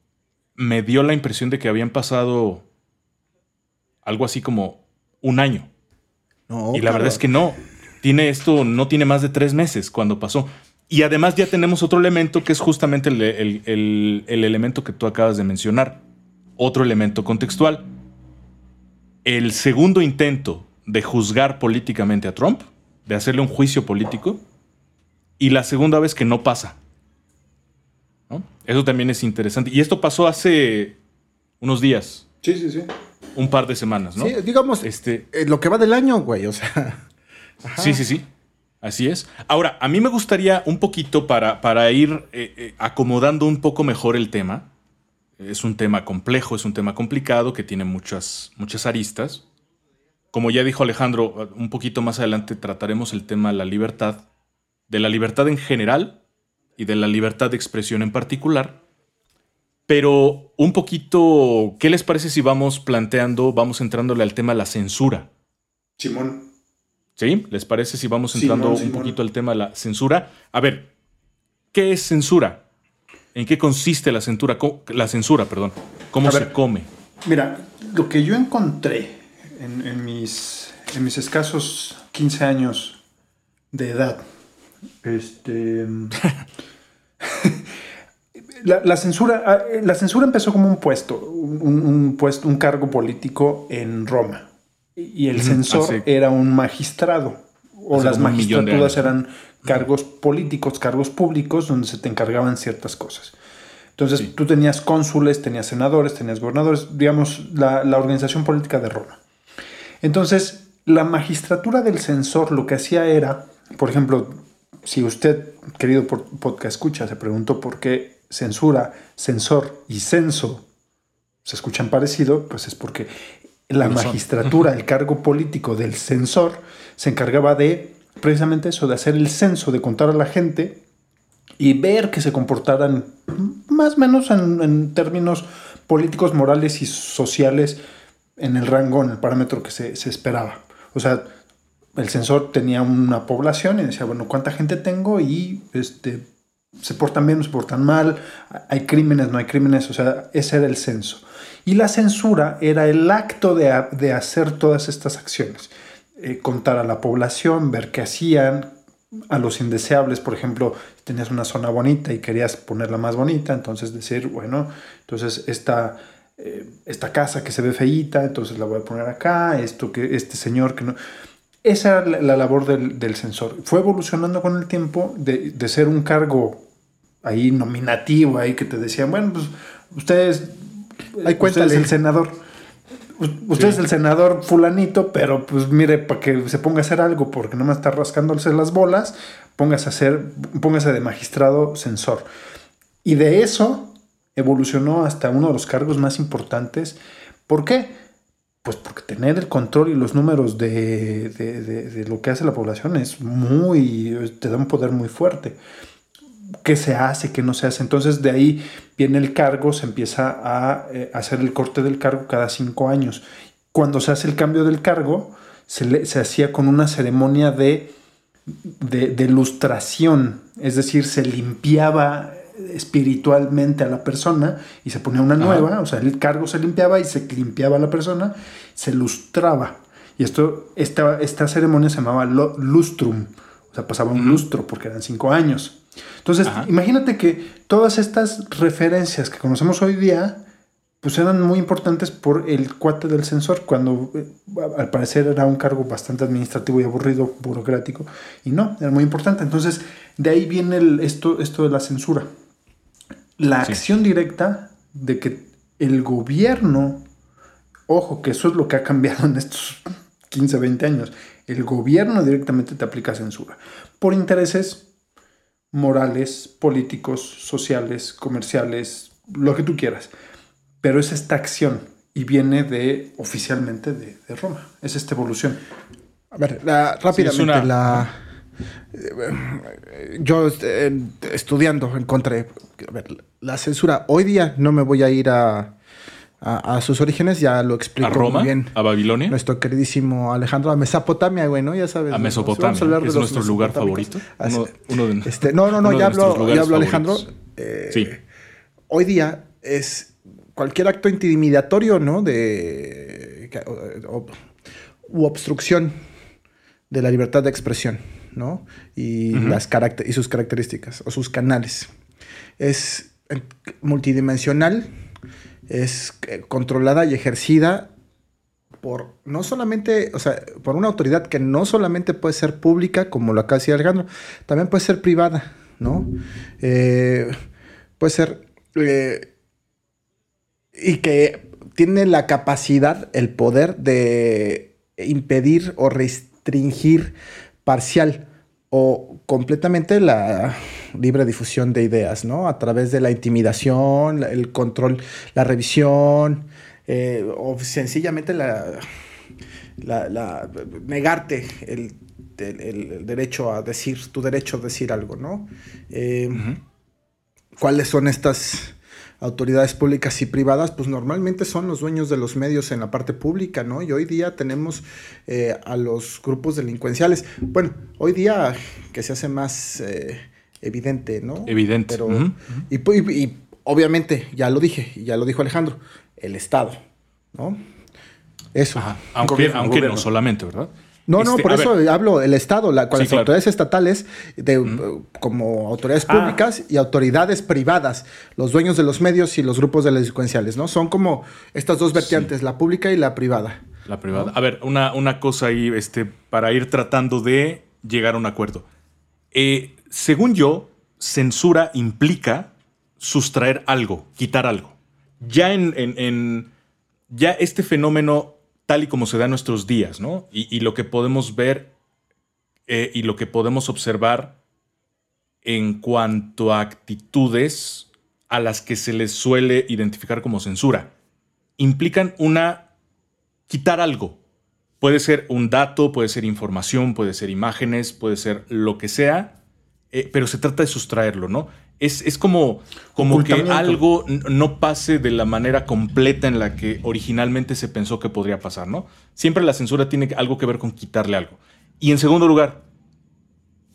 me dio la impresión de que habían pasado algo así como un año. No, y la verdad es que no. Tiene esto, no tiene más de tres meses cuando pasó. Y además ya tenemos otro elemento que es justamente el, el- el- el elemento que tú acabas de mencionar. Otro elemento contextual. El segundo intento de juzgar políticamente a Trump, de hacerle un juicio político, y la segunda vez que no pasa. ¿No? Eso también es interesante. Y esto pasó hace unos días, Sí, sí, sí. un par de semanas, ¿no? Sí, digamos, Este, eh, lo que va del año, güey, o sea. Sí, sí, sí. Así es. Ahora, a mí me gustaría un poquito para, para ir eh, eh, acomodando un poco mejor el tema. Es un tema complejo, es un tema complicado que tiene muchas, muchas aristas. Como ya dijo Alejandro, un poquito más adelante trataremos el tema de la libertad, de la libertad en general y de la libertad de expresión en particular. Pero un poquito, ¿qué les parece si vamos planteando, vamos entrándole al tema de la censura? Simón. ¿Sí? ¿Les parece si vamos Simón, entrando un Simón. poquito al tema de la censura? A ver, ¿qué es censura? ¿En qué consiste la censura? La censura, perdón. ¿Cómo A se ver. come? Mira, lo que yo encontré en, en mis, en mis escasos 15 años de edad, este, la, la censura, ah, la censura empezó como un puesto, un, puesto, un cargo político en Roma. Y el censor era un magistrado, o las magistraturas eran cargos políticos, cargos públicos, donde se te encargaban ciertas cosas. Entonces Sí. tú tenías cónsules, tenías senadores, tenías gobernadores, digamos, la, la organización política de Roma. Entonces, la magistratura del censor lo que hacía era, por ejemplo, si usted, querido podcast escucha, se preguntó por qué censura, censor y censo se escuchan parecido, pues es porque la magistratura, el cargo político del censor, se encargaba de precisamente eso, de hacer el censo, de contar a la gente y ver que se comportaran más o menos en, términos políticos, morales y sociales en el rango, en el parámetro que se, se esperaba. O sea, el censor tenía una población y decía, bueno, ¿cuánta gente tengo? Y este, se portan bien se portan mal, hay crímenes, no hay crímenes, o sea, ese era el censo. Y la censura era el acto de, de hacer todas estas acciones. Eh, contar a la población, ver qué hacían, a los indeseables, por ejemplo, tenías una zona bonita y querías ponerla más bonita, entonces decir, bueno, entonces esta, eh, esta casa que se ve feíta, entonces la voy a poner acá, esto que este señor que no... Esa era la, la labor del, del censor. Fue evolucionando con el tiempo de, de ser un cargo ahí nominativo, ahí que te decían, bueno, pues ustedes, usted cuéntale. es el senador. Usted es el senador fulanito, pero pues mire, para que se ponga a hacer algo, porque no me está rascándose las bolas, póngase a hacer, póngase de magistrado censor. Y de eso evolucionó hasta uno de los cargos más importantes. ¿Por qué? Pues porque tener el control y los números de, de- de- de lo que hace la población es muy, te da un poder muy fuerte. ¿Qué se hace? ¿Qué no se hace? Entonces de ahí viene el cargo, se empieza a eh, hacer el corte del cargo cada cinco años. Cuando se hace el cambio del cargo, se, le- se hacía con una ceremonia de, de, de lustración, es decir, se limpiaba espiritualmente a la persona y se ponía una Ajá. nueva, o sea, el cargo se limpiaba y se limpiaba a la persona, se lustraba. Y esto, esta, esta ceremonia se llamaba lustrum, o sea, pasaba un lustro porque eran cinco años. Entonces, Ajá. imagínate que todas estas referencias que conocemos hoy día, pues eran muy importantes por el cuate del censor, cuando eh, al parecer era un cargo bastante administrativo y aburrido, burocrático, y no, era muy importante. Entonces, de ahí viene el- esto, esto de la censura. La Sí. acción directa de que el gobierno, ojo, que eso es lo que ha cambiado en estos 15, 20 años, el gobierno directamente te aplica censura por intereses morales, políticos, sociales, comerciales, lo que tú quieras. Pero es esta acción y viene de oficialmente de, de Roma. Es esta evolución. A ver, la- rápidamente, una- la. eh, Yo eh, estudiando encontré. A ver, la censura. Hoy día no me voy a ir a, a, a sus orígenes, ya lo explico ¿A Roma? muy bien. ¿A Babilonia? Nuestro queridísimo Alejandro, a Mesopotamia, güey, ¿no? Ya sabes. A. Mesopotamia, es nuestro lugar favorito. Así- Uno- uno de- este, no, no, no, ya lugares ya habló Alejandro. Eh, Sí. Hoy día es cualquier acto intimidatorio, ¿no? De. o- u obstrucción de la libertad de expresión, ¿no? Y, las y sus características o sus canales. Es multidimensional, es eh, controlada y ejercida por no solamente, o sea, por una autoridad que no solamente puede ser pública, como lo acaba de decir Alejandro, también puede ser privada, ¿no? Eh, puede ser. eh, y que tiene la capacidad, el poder de impedir o restringir parcial o completamente la libre difusión de ideas, ¿no? A través de la intimidación, el control, la revisión, eh, o sencillamente la, la- la- negarte el, el- el- el derecho a decir, tu derecho a decir algo, ¿no? Eh, ¿Cuáles son estas autoridades públicas y privadas? Pues normalmente son los dueños de los medios en la parte pública, ¿no? Y hoy día tenemos eh, a los grupos delincuenciales. Bueno, hoy día que se hace más eh, evidente, ¿no? Evidente. Pero, y, pu- y- y obviamente, ya lo dije, y ya lo dijo Alejandro, el Estado, ¿no? Eso. Ajá. Aunque, Gobierno, aunque no solamente, ¿verdad? No, no, Este, por eso ver, hablo el Estado, la, con Sí, las claro. autoridades estatales, de, como autoridades Ah. públicas y autoridades privadas, los dueños de los medios y los grupos delincuenciales, ¿no? Son como estas dos vertientes, la pública y la privada. La privada. A ver, una, una cosa ahí, este, para ir tratando de llegar a un acuerdo. Eh, según yo, censura implica sustraer algo, quitar algo. Ya en, ya este fenómeno, tal y como se da en nuestros días, ¿no? Y, y lo que podemos ver eh, y lo que podemos observar en cuanto a actitudes a las que se les suele identificar como censura, implican una quitar algo. Puede ser un dato, puede ser información, puede ser imágenes, puede ser lo que sea, eh, pero se trata de sustraerlo, ¿no? Es, es como, como que algo no pase de la manera completa en la que originalmente se pensó que podría pasar, ¿no? Siempre la censura tiene algo que ver con quitarle algo. Y en segundo lugar,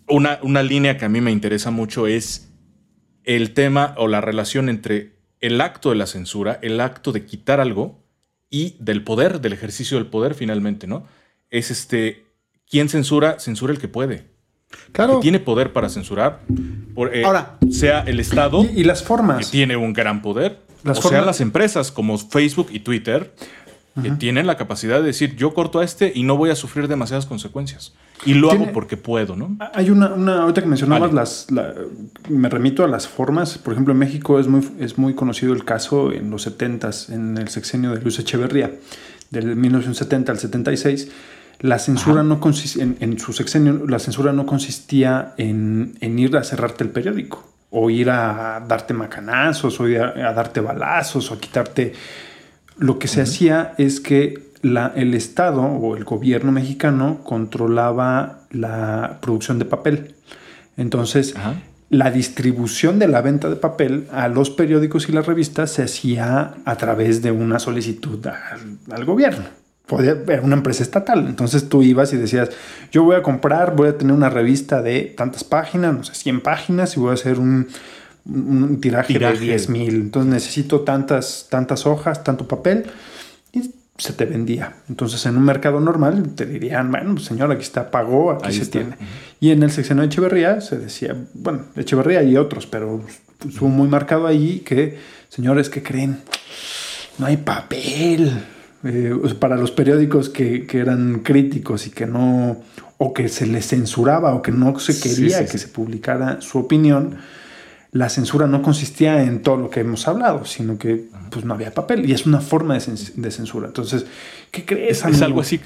una, una línea que a mí me interesa mucho es el tema o la relación entre el acto de la censura, el acto de quitar algo y del poder, del ejercicio del poder finalmente, ¿no? Es este, ¿quién censura? Censura el que puede. Claro. Que tiene poder para censurar. Por, eh, Ahora. sea el Estado, Y, y las que formas. tiene un gran poder, Las o formas- sean las empresas como Facebook y Twitter, que tienen la capacidad de decir, yo corto a este y no voy a sufrir demasiadas consecuencias. Y lo Tiene- hago porque puedo, ¿no? Hay una, una ahorita que mencionabas Vale. las, la- me remito a las formas. Por ejemplo, en México es muy, es muy conocido el caso en los 70s, en el sexenio de Luis Echeverría, del 1970 al 76. La censura no consistía, en, en su sexenio, la censura no consistía en, en ir a cerrarte el periódico, o ir a darte macanazos, o ir a, a darte balazos, o a quitarte. Lo que se hacía es que la- el Estado o el gobierno mexicano controlaba la producción de papel. Entonces, Ajá. la distribución de la venta de papel a los periódicos y las revistas se hacía a través de una solicitud al, al gobierno. Podía era una empresa estatal. Entonces tú ibas y decías, yo voy a comprar, voy a tener una revista de tantas páginas, no sé, 100 páginas y voy a hacer un, tiraje, Tiraje. de 10 mil. Entonces necesito tantas, tantas hojas, tanto papel y se te vendía. Entonces en un mercado normal te dirían, bueno, pues, señor, aquí está, pagó, aquí Ahí se está. tiene. Y en el sexenio de Echeverría se decía, bueno, Echeverría y otros, pero estuvo muy marcado ahí que, señores, ¿qué creen? No hay papel. Eh, para los periódicos que, que eran críticos y que no, o que se les censuraba o que no se quería sí, que sí. se publicara su opinión, la censura no consistía en todo lo que hemos hablado, sino que pues no había papel y es una forma de, de censura. Entonces, ¿qué crees? Es, es algo así.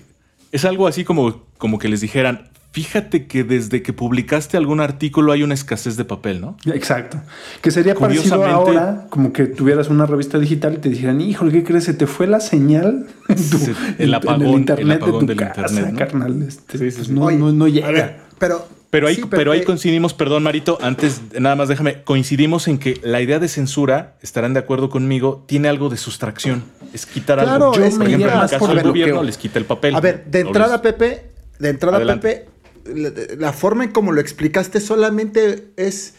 Es algo así como, como que les dijeran, Fíjate que desde que publicaste algún artículo hay una escasez de papel, ¿no? Exacto. Que sería parecido ahora, como que tuvieras una revista digital y te dijeran, híjole, ¿qué crees? Se te fue la señal en, tu, Se- en- el en apagón- el internet el apagón de tu del casa, internet, ¿no? carnal. Este, Sí, sí, pues sí. No, Oye, no, no a llega. ver, pero. Pero ahí, sí, pero ahí coincidimos, perdón Marito, antes nada más déjame, coincidimos en que la idea de censura, estarán de acuerdo conmigo, tiene algo de sustracción. Es quitar Claro, algo. es por ejemplo, en el caso del gobierno les quita el papel. A ver, de entrada. Pepe, de entrada, Adelante. Pepe, la, la forma en como lo explicaste solamente es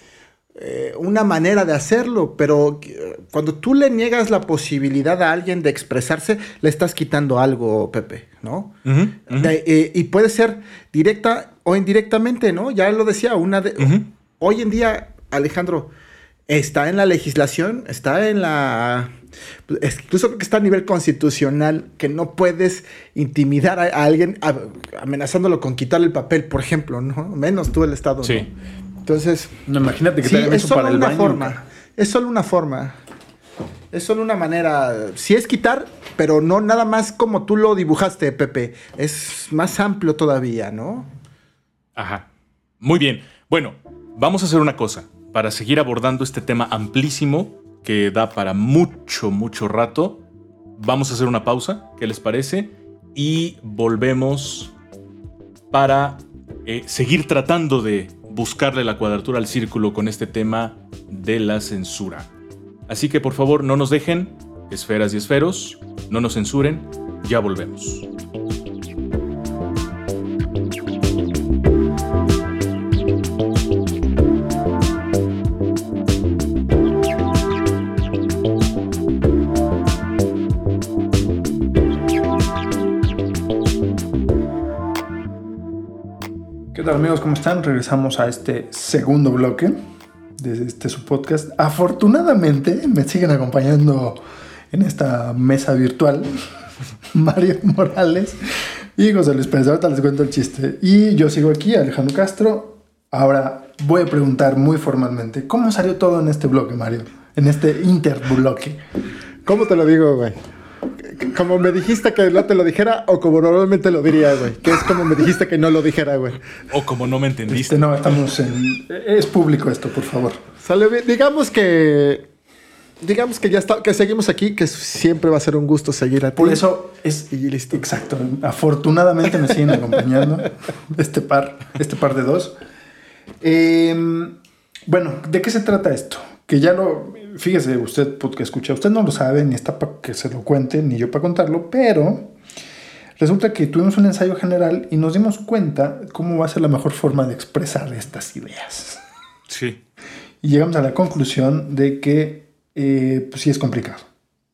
eh, una manera de hacerlo, pero eh, cuando tú le niegas la posibilidad a alguien de expresarse, le estás quitando algo, Pepe, ¿no? De- eh, y puede ser directa o indirectamente, ¿no? Ya lo decía, una de... Hoy en día, Alejandro, está en la legislación, está en la... es- Incluso creo que está a nivel constitucional, que no puedes intimidar a, a alguien a- amenazándolo con quitarle el papel, por ejemplo, ¿no? Menos tú el Estado. ¿no? Sí. Entonces, No, imagínate que sí, te eso solo para el una baño. forma. Es solo una forma. Es solo una manera. Sí es quitar, pero no nada más como tú lo dibujaste, Pepe. Es más amplio todavía, ¿no? Ajá. Muy bien. Bueno, vamos a hacer una cosa. Para seguir abordando este tema amplísimo que da para mucho, mucho rato, vamos a hacer una pausa. ¿Qué les parece? Y volvemos para eh, seguir tratando de buscarle la cuadratura al círculo con este tema de la censura. Así que por favor no nos dejen, esferas y esferos, no nos censuren, ya volvemos. Amigos? ¿Cómo están? Regresamos a este segundo bloque de este su podcast. Afortunadamente me siguen acompañando en esta mesa virtual Mario Morales y José Luis Pérez. Ahorita les cuento el chiste. Y yo sigo aquí, Alejandro Castro. Ahora voy a preguntar muy formalmente, ¿cómo salió todo en este bloque, Mario? En este interbloque. ¿Cómo te lo digo, güey? Como me dijiste que no te lo dijera o como normalmente lo diría, güey. Que es como me dijiste que no lo dijera, güey. O como no me entendiste. Este, no, estamos en... Es público esto, por favor. Sale bien. Digamos que. Digamos que ya está, que seguimos aquí, que siempre va a ser un gusto seguir a Por ti. eso es Y listo. Exacto. Afortunadamente me siguen acompañando este par, este par de dos. Eh, bueno, ¿de qué se trata esto? Que ya lo, fíjese usted, que escucha, usted no lo sabe, ni está para que se lo cuente, ni yo para contarlo, pero resulta que tuvimos un ensayo general y nos dimos cuenta cómo va a ser la mejor forma de expresar estas ideas. Sí. Y llegamos a la conclusión de que eh, pues sí es complicado.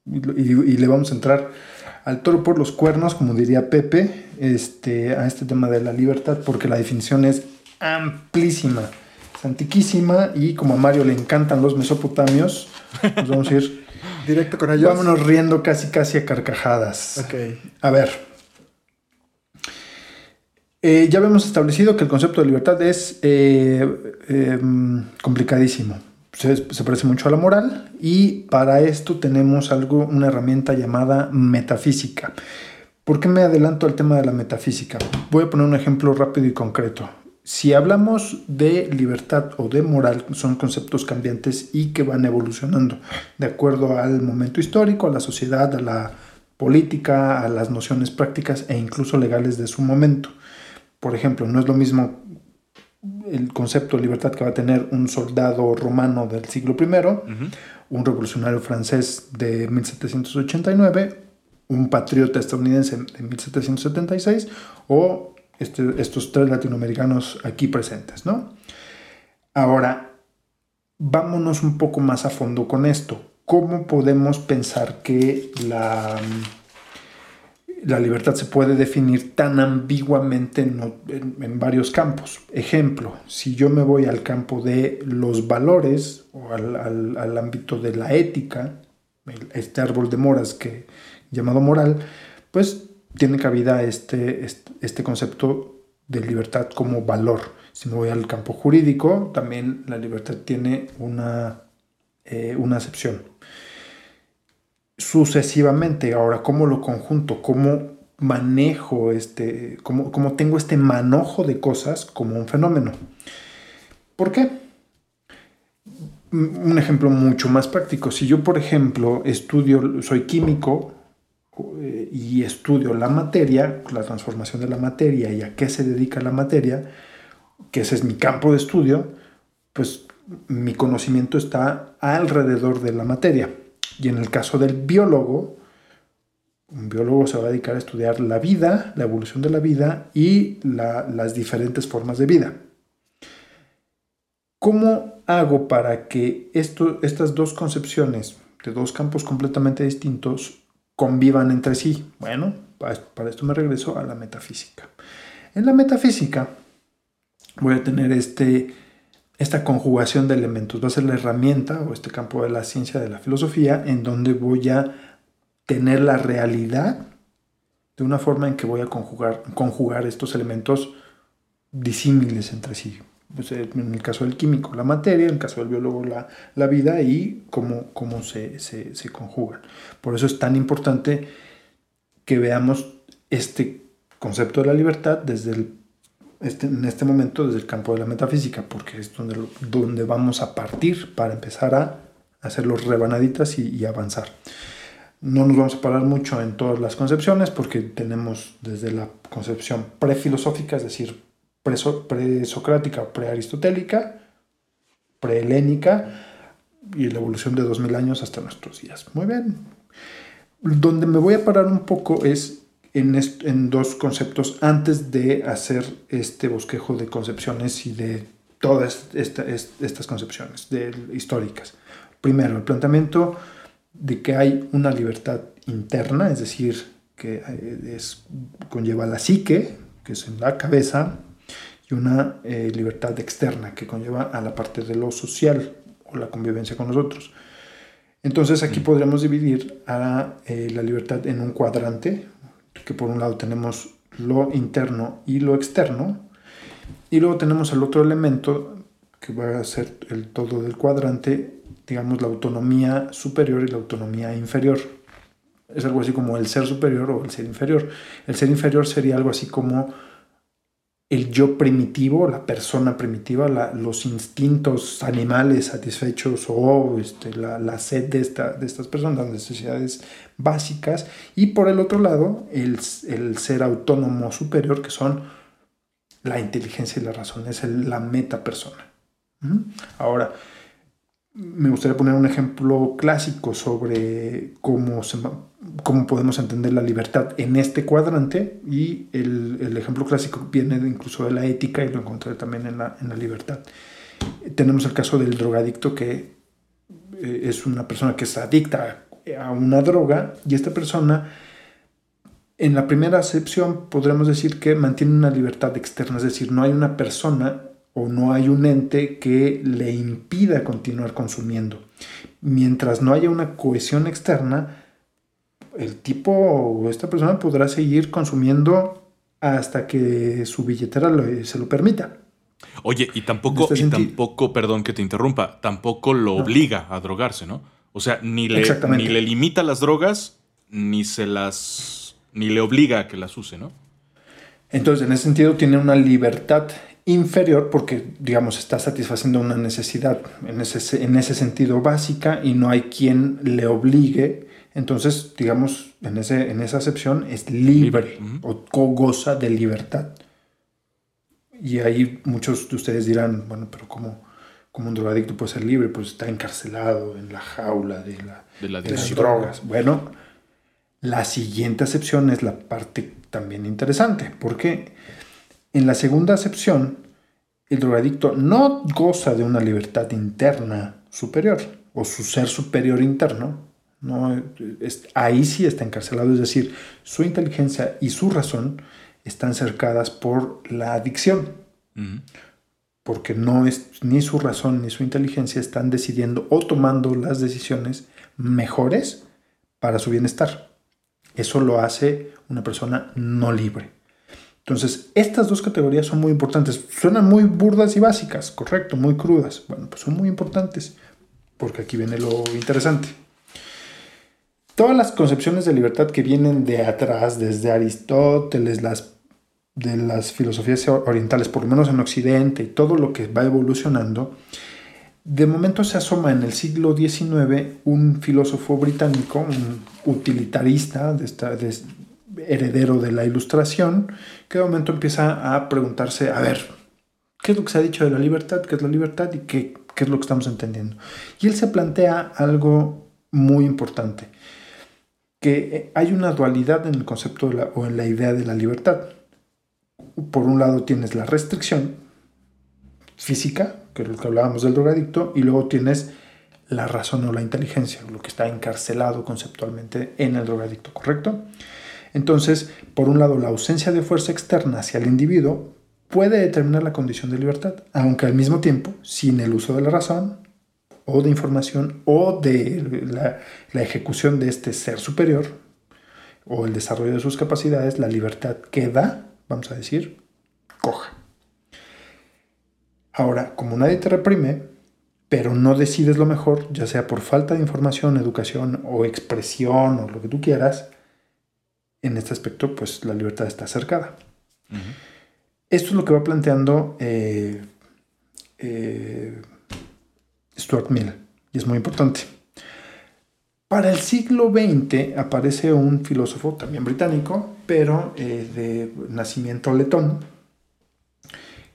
Y, y- y le vamos a entrar al toro por los cuernos, como diría Pepe, este, a este tema de la libertad, porque la definición es amplísima, es antiquísima, y como a Mario le encantan los mesopotamios, nos vamos a ir, Directo con ellos. vámonos riendo casi casi a carcajadas. Ok. A ver. Eh, ya habíamos establecido que el concepto de libertad es eh, eh, complicadísimo. Se, se parece mucho a la moral y para esto tenemos algo, una herramienta llamada metafísica. ¿Por qué me adelanto al tema de la metafísica? Voy a poner un ejemplo rápido y concreto. Si hablamos de libertad o de moral, son conceptos cambiantes y que van evolucionando de acuerdo al momento histórico, a la sociedad, a la política, a las nociones prácticas e incluso legales de su momento. Por ejemplo, no es lo mismo el concepto de libertad que va a tener un soldado romano del siglo I, un revolucionario francés de 1789, un patriota estadounidense de 1776 o este- estos tres latinoamericanos aquí presentes, ¿no? Ahora, vámonos un poco más a fondo con esto. ¿Cómo podemos pensar que la, la libertad se puede definir tan ambiguamente en, varios campos? Ejemplo, si yo me voy al campo de los valores o al, al- al ámbito de la ética, este árbol de moras que llamado moral, pues tiene cabida este, este, concepto de libertad como valor. Si me voy al campo jurídico, también la libertad tiene una, eh, una acepción. Sucesivamente, ahora, ¿cómo lo conjunto? ¿Cómo manejo, este, cómo, cómo tengo este manojo de cosas como un fenómeno. ¿Por qué? Un ejemplo mucho más práctico. Si yo, por ejemplo, estudio, soy químico y estudio la materia, la transformación de la materia y a qué se dedica la materia, que ese es mi campo de estudio, pues mi conocimiento está alrededor de la materia. Y en el caso del biólogo, un biólogo se va a dedicar a estudiar la vida, la evolución de la vida y las diferentes formas de vida. ¿Cómo hago para que estas dos concepciones de dos campos completamente distintos convivan entre sí? Bueno, para esto me regreso a la metafísica. En la metafísica voy a tener este, esta conjugación de elementos. Va a ser la herramienta o este campo de la ciencia de la filosofía en donde voy a tener la realidad de una forma en que voy a conjugar, conjugar estos elementos disímiles entre sí. Pues, eh, en el caso del químico, la materia, en el caso del biólogo, la, la vida y cómo, cómo se, se, se conjugan. Por eso es tan importante que veamos este concepto de la libertad desde el este, en este momento desde el campo de la metafísica, porque es donde, donde vamos a partir para empezar a hacer los rebanaditas y, avanzar. No nos vamos a parar mucho en todas las concepciones porque tenemos desde la concepción prefilosófica, es decir, presocrática prearistotélica, prehelénica y la evolución de 2000 años hasta nuestros días. Muy bien. Donde me voy a parar un poco es en, dos conceptos antes de hacer este bosquejo de concepciones y de todas estas concepciones históricas. Primero, el planteamiento de que hay una libertad interna, es decir, que eh, es, conlleva la psique, que es en la cabeza, y una eh, libertad externa, que conlleva a la parte de lo social o la convivencia con nosotros. Entonces aquí podríamos dividir a eh, la libertad en un cuadrante, que por un lado tenemos lo interno y lo externo, y luego tenemos el otro elemento que va a ser el todo del cuadrante, digamos la autonomía superior y la autonomía inferior. Es algo así como el ser superior o el ser inferior. El ser inferior sería algo así como el yo primitivo, la persona primitiva, los instintos animales satisfechos o este, la, sed de, esta, de estas personas, las necesidades básicas, y por el otro lado, el, ser autónomo superior, que son la inteligencia y la razón, es la meta persona. Ahora, me gustaría poner un ejemplo clásico sobre cómo, cómo podemos entender la libertad en este cuadrante y el, ejemplo clásico viene incluso de la ética y lo encontré también en la, en la libertad. Tenemos el caso del drogadicto que eh, es una persona que es adicta a una droga y esta persona en la primera acepción podremos decir que mantiene una libertad externa, es decir, no hay una persona o no hay un ente que le impida continuar consumiendo. Mientras no haya una cohesión externa, el tipo o esta persona podrá seguir consumiendo hasta que su billetera se lo permita. Oye, y tampoco, este y tampoco, perdón que te interrumpa, tampoco lo obliga a drogarse, ¿no? O sea, ni le, ni le limita las drogas, ni se las. ni le obliga a que las use, ¿no? Entonces, en ese sentido, tiene una libertad inferior porque, digamos, está satisfaciendo una necesidad en ese, en ese sentido básica y no hay quien le obligue. Entonces, digamos, en, ese, en esa acepción es libre, o goza de libertad. Y ahí muchos de ustedes dirán, bueno, pero ¿cómo, un drogadicto puede ser libre? Pues está encarcelado en la jaula de, la, de, las drogas. Bueno, la siguiente acepción es la parte también interesante, porque en la segunda acepción, el drogadicto no goza de una libertad interna superior o su ser superior interno. No, ahí sí está encarcelado, es decir, su inteligencia y su razón están cercadas por la adicción. Porque no es ni su razón ni su inteligencia están decidiendo o tomando las decisiones mejores para su bienestar. Eso lo hace una persona no libre. Entonces, estas dos categorías son muy importantes. Suenan muy burdas y básicas, correcto, muy crudas. Bueno, pues son muy importantes, porque aquí viene lo interesante. todas las concepciones de libertad que vienen de atrás, desde Aristóteles, de las filosofías orientales, por lo menos en Occidente, y todo lo que va evolucionando, de momento se asoma en el siglo XIX un filósofo británico, un utilitarista, de esta, de, heredero de la ilustración, que de momento empieza a preguntarse, a ver, ¿qué es lo que se ha dicho de la libertad? ¿Qué es la libertad? ¿Y qué, qué es lo que estamos entendiendo? Y él se plantea algo muy importante, que hay una dualidad en el concepto o en la idea de la libertad. Por un lado tienes la restricción física, que es lo que hablábamos del drogadicto, y luego tienes la razón o la inteligencia, lo que está encarcelado conceptualmente en el drogadicto, ¿correcto? Entonces, por un lado, la ausencia de fuerza externa hacia el individuo puede determinar la condición de libertad, aunque al mismo tiempo, sin el uso de la razón o de información o de la, ejecución de este ser superior o el desarrollo de sus capacidades, la libertad queda, vamos a decir, coja. Ahora, como nadie te reprime, pero no decides lo mejor, ya sea por falta de información, educación o expresión o lo que tú quieras, en este aspecto, pues la libertad está acercada. Esto es lo que va planteando eh, eh, Stuart Mill, y es muy importante. Para el siglo XX aparece un filósofo también británico, pero eh, de nacimiento letón,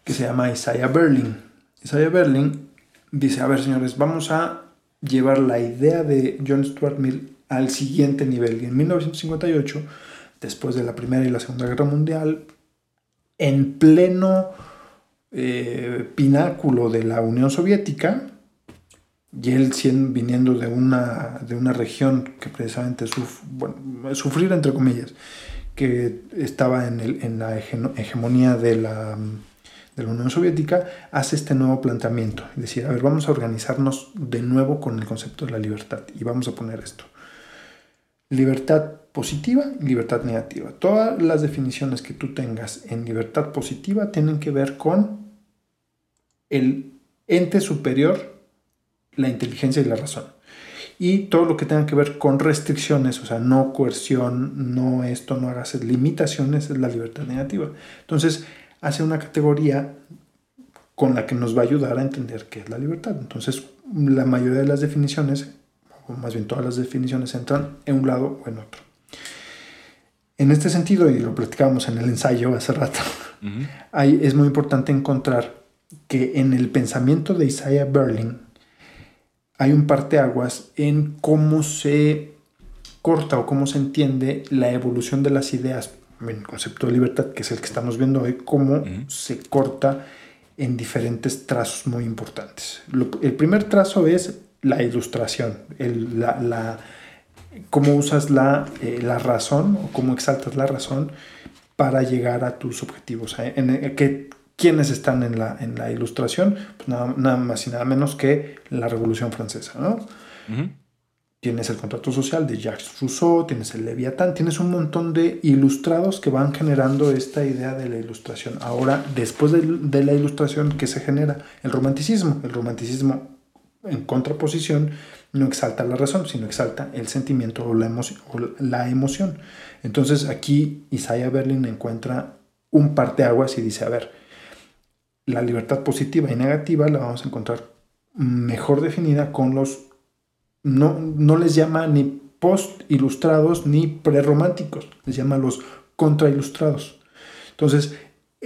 que se llama Isaiah Berlin. Isaiah Berlin dice, a ver señores, vamos a llevar la idea de John Stuart Mill al siguiente nivel. Y en 1958 después de la Primera y la Segunda Guerra Mundial, en pleno eh, pináculo de la Unión Soviética, y él viniendo de una, de una región que precisamente suf, entre comillas, que estaba en, el, en la hegemonía de la, de la Unión Soviética, hace este nuevo planteamiento. Es decir, a ver, vamos a organizarnos de nuevo con el concepto de la libertad y vamos a poner esto. Libertad positiva y libertad negativa. Todas las definiciones que tú tengas en libertad positiva tienen que ver con el ente superior, la inteligencia y la razón. Y todo lo que tenga que ver con restricciones, o sea, no coerción, no esto, no hagas limitaciones, es la libertad negativa. Entonces, hace una categoría con la que nos va a ayudar a entender qué es la libertad. Entonces, la mayoría de las definiciones o más bien todas las definiciones entran en un lado o en otro. En este sentido, y lo platicábamos en el ensayo hace rato, es muy importante encontrar que en el pensamiento de Isaiah Berlin hay un parteaguas en cómo se corta o cómo se entiende la evolución de las ideas, el concepto de libertad, que es el que estamos viendo hoy, cómo se corta en diferentes trazos muy importantes. el primer trazo es la ilustración, la, cómo usas la, eh, la, razón o cómo exaltas la razón para llegar a tus objetivos. ¿eh? En, que, ¿Quiénes están en la, en la ilustración? Pues nada, más y nada menos que la Revolución Francesa. ¿no? Tienes el contrato social de Jacques Rousseau, tienes el Leviatán, tienes un montón de ilustrados que van generando esta idea de la ilustración. Ahora, después de, de la ilustración, ¿qué se genera? El romanticismo. El romanticismo en contraposición, no exalta la razón, sino exalta el sentimiento o la, emoción, la emoción. Entonces aquí Isaiah Berlin encuentra un parteaguas y dice, a ver, la libertad positiva y negativa la vamos a encontrar mejor definida con los, no, no les llama ni post ilustrados ni prerrománticos, les llama los contra ilustrados. Entonces,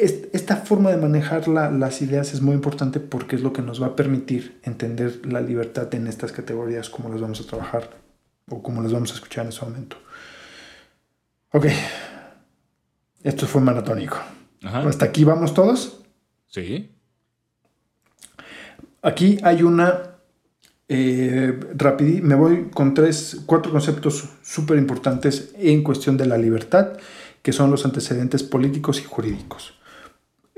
esta forma de manejar las ideas es muy importante porque es lo que nos va a permitir entender la libertad en estas categorías, como las vamos a trabajar o como las vamos a escuchar en ese momento. Ok, esto fue maratónico. ¿Hasta aquí vamos todos? Sí. Aquí hay una eh, me voy con tres, cuatro conceptos súper importantes en cuestión de la libertad, que son los antecedentes políticos y jurídicos.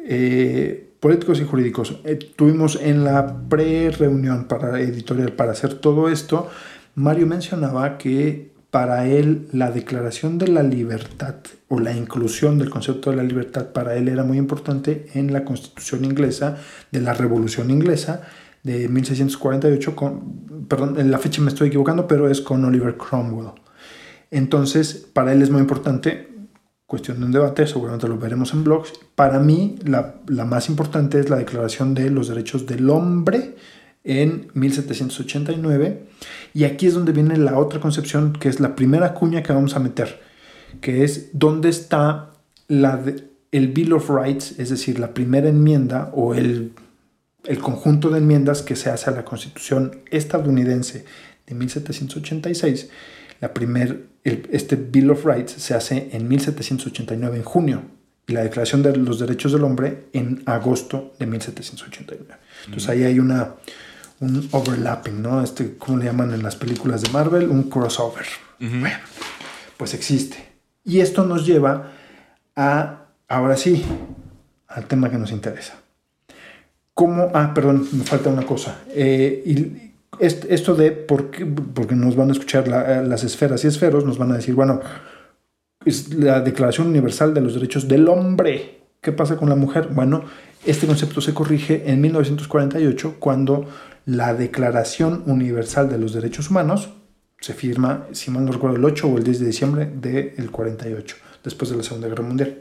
Eh, políticos y jurídicos. Eh, tuvimos en la pre-reunión para editorial para hacer todo esto, Mario mencionaba que para él la declaración de la libertad o la inclusión del concepto de la libertad para él era muy importante en la constitución inglesa de la revolución inglesa de 1648, con, perdón, en la fecha me estoy equivocando, pero es con Oliver Cromwell. Entonces, para él es muy importante, cuestión de un debate, seguramente lo veremos en blogs. Para mí, la, la más importante es la Declaración de los Derechos del Hombre en 1789. Y aquí es donde viene la otra concepción, que es la primera cuña que vamos a meter, que es dónde está la de- el Bill of Rights, es decir, la primera enmienda o el, el conjunto de enmiendas que se hace a la Constitución estadounidense de 1786. La primer, el- este Bill of Rights se hace en 1789, en junio, y la Declaración de los Derechos del Hombre en agosto de 1789. Entonces ahí hay una, un overlapping, ¿no? Este, ¿Cómo le llaman en las películas de Marvel? Un crossover. Bueno, pues existe. Y esto nos lleva a, ahora sí, al tema que nos interesa. ¿Cómo? Ah, perdón, me falta una cosa. Eh, y esto de, por qué- porque nos van a escuchar la- las esferas y esferos, nos van a decir, bueno, es la Declaración Universal de los Derechos del Hombre. ¿Qué pasa con la mujer? Bueno, este concepto se corrige en 1948 cuando la Declaración Universal de los Derechos Humanos se firma, si mal no recuerdo, el 8 o el 10 de diciembre del 48, después de la Segunda Guerra Mundial.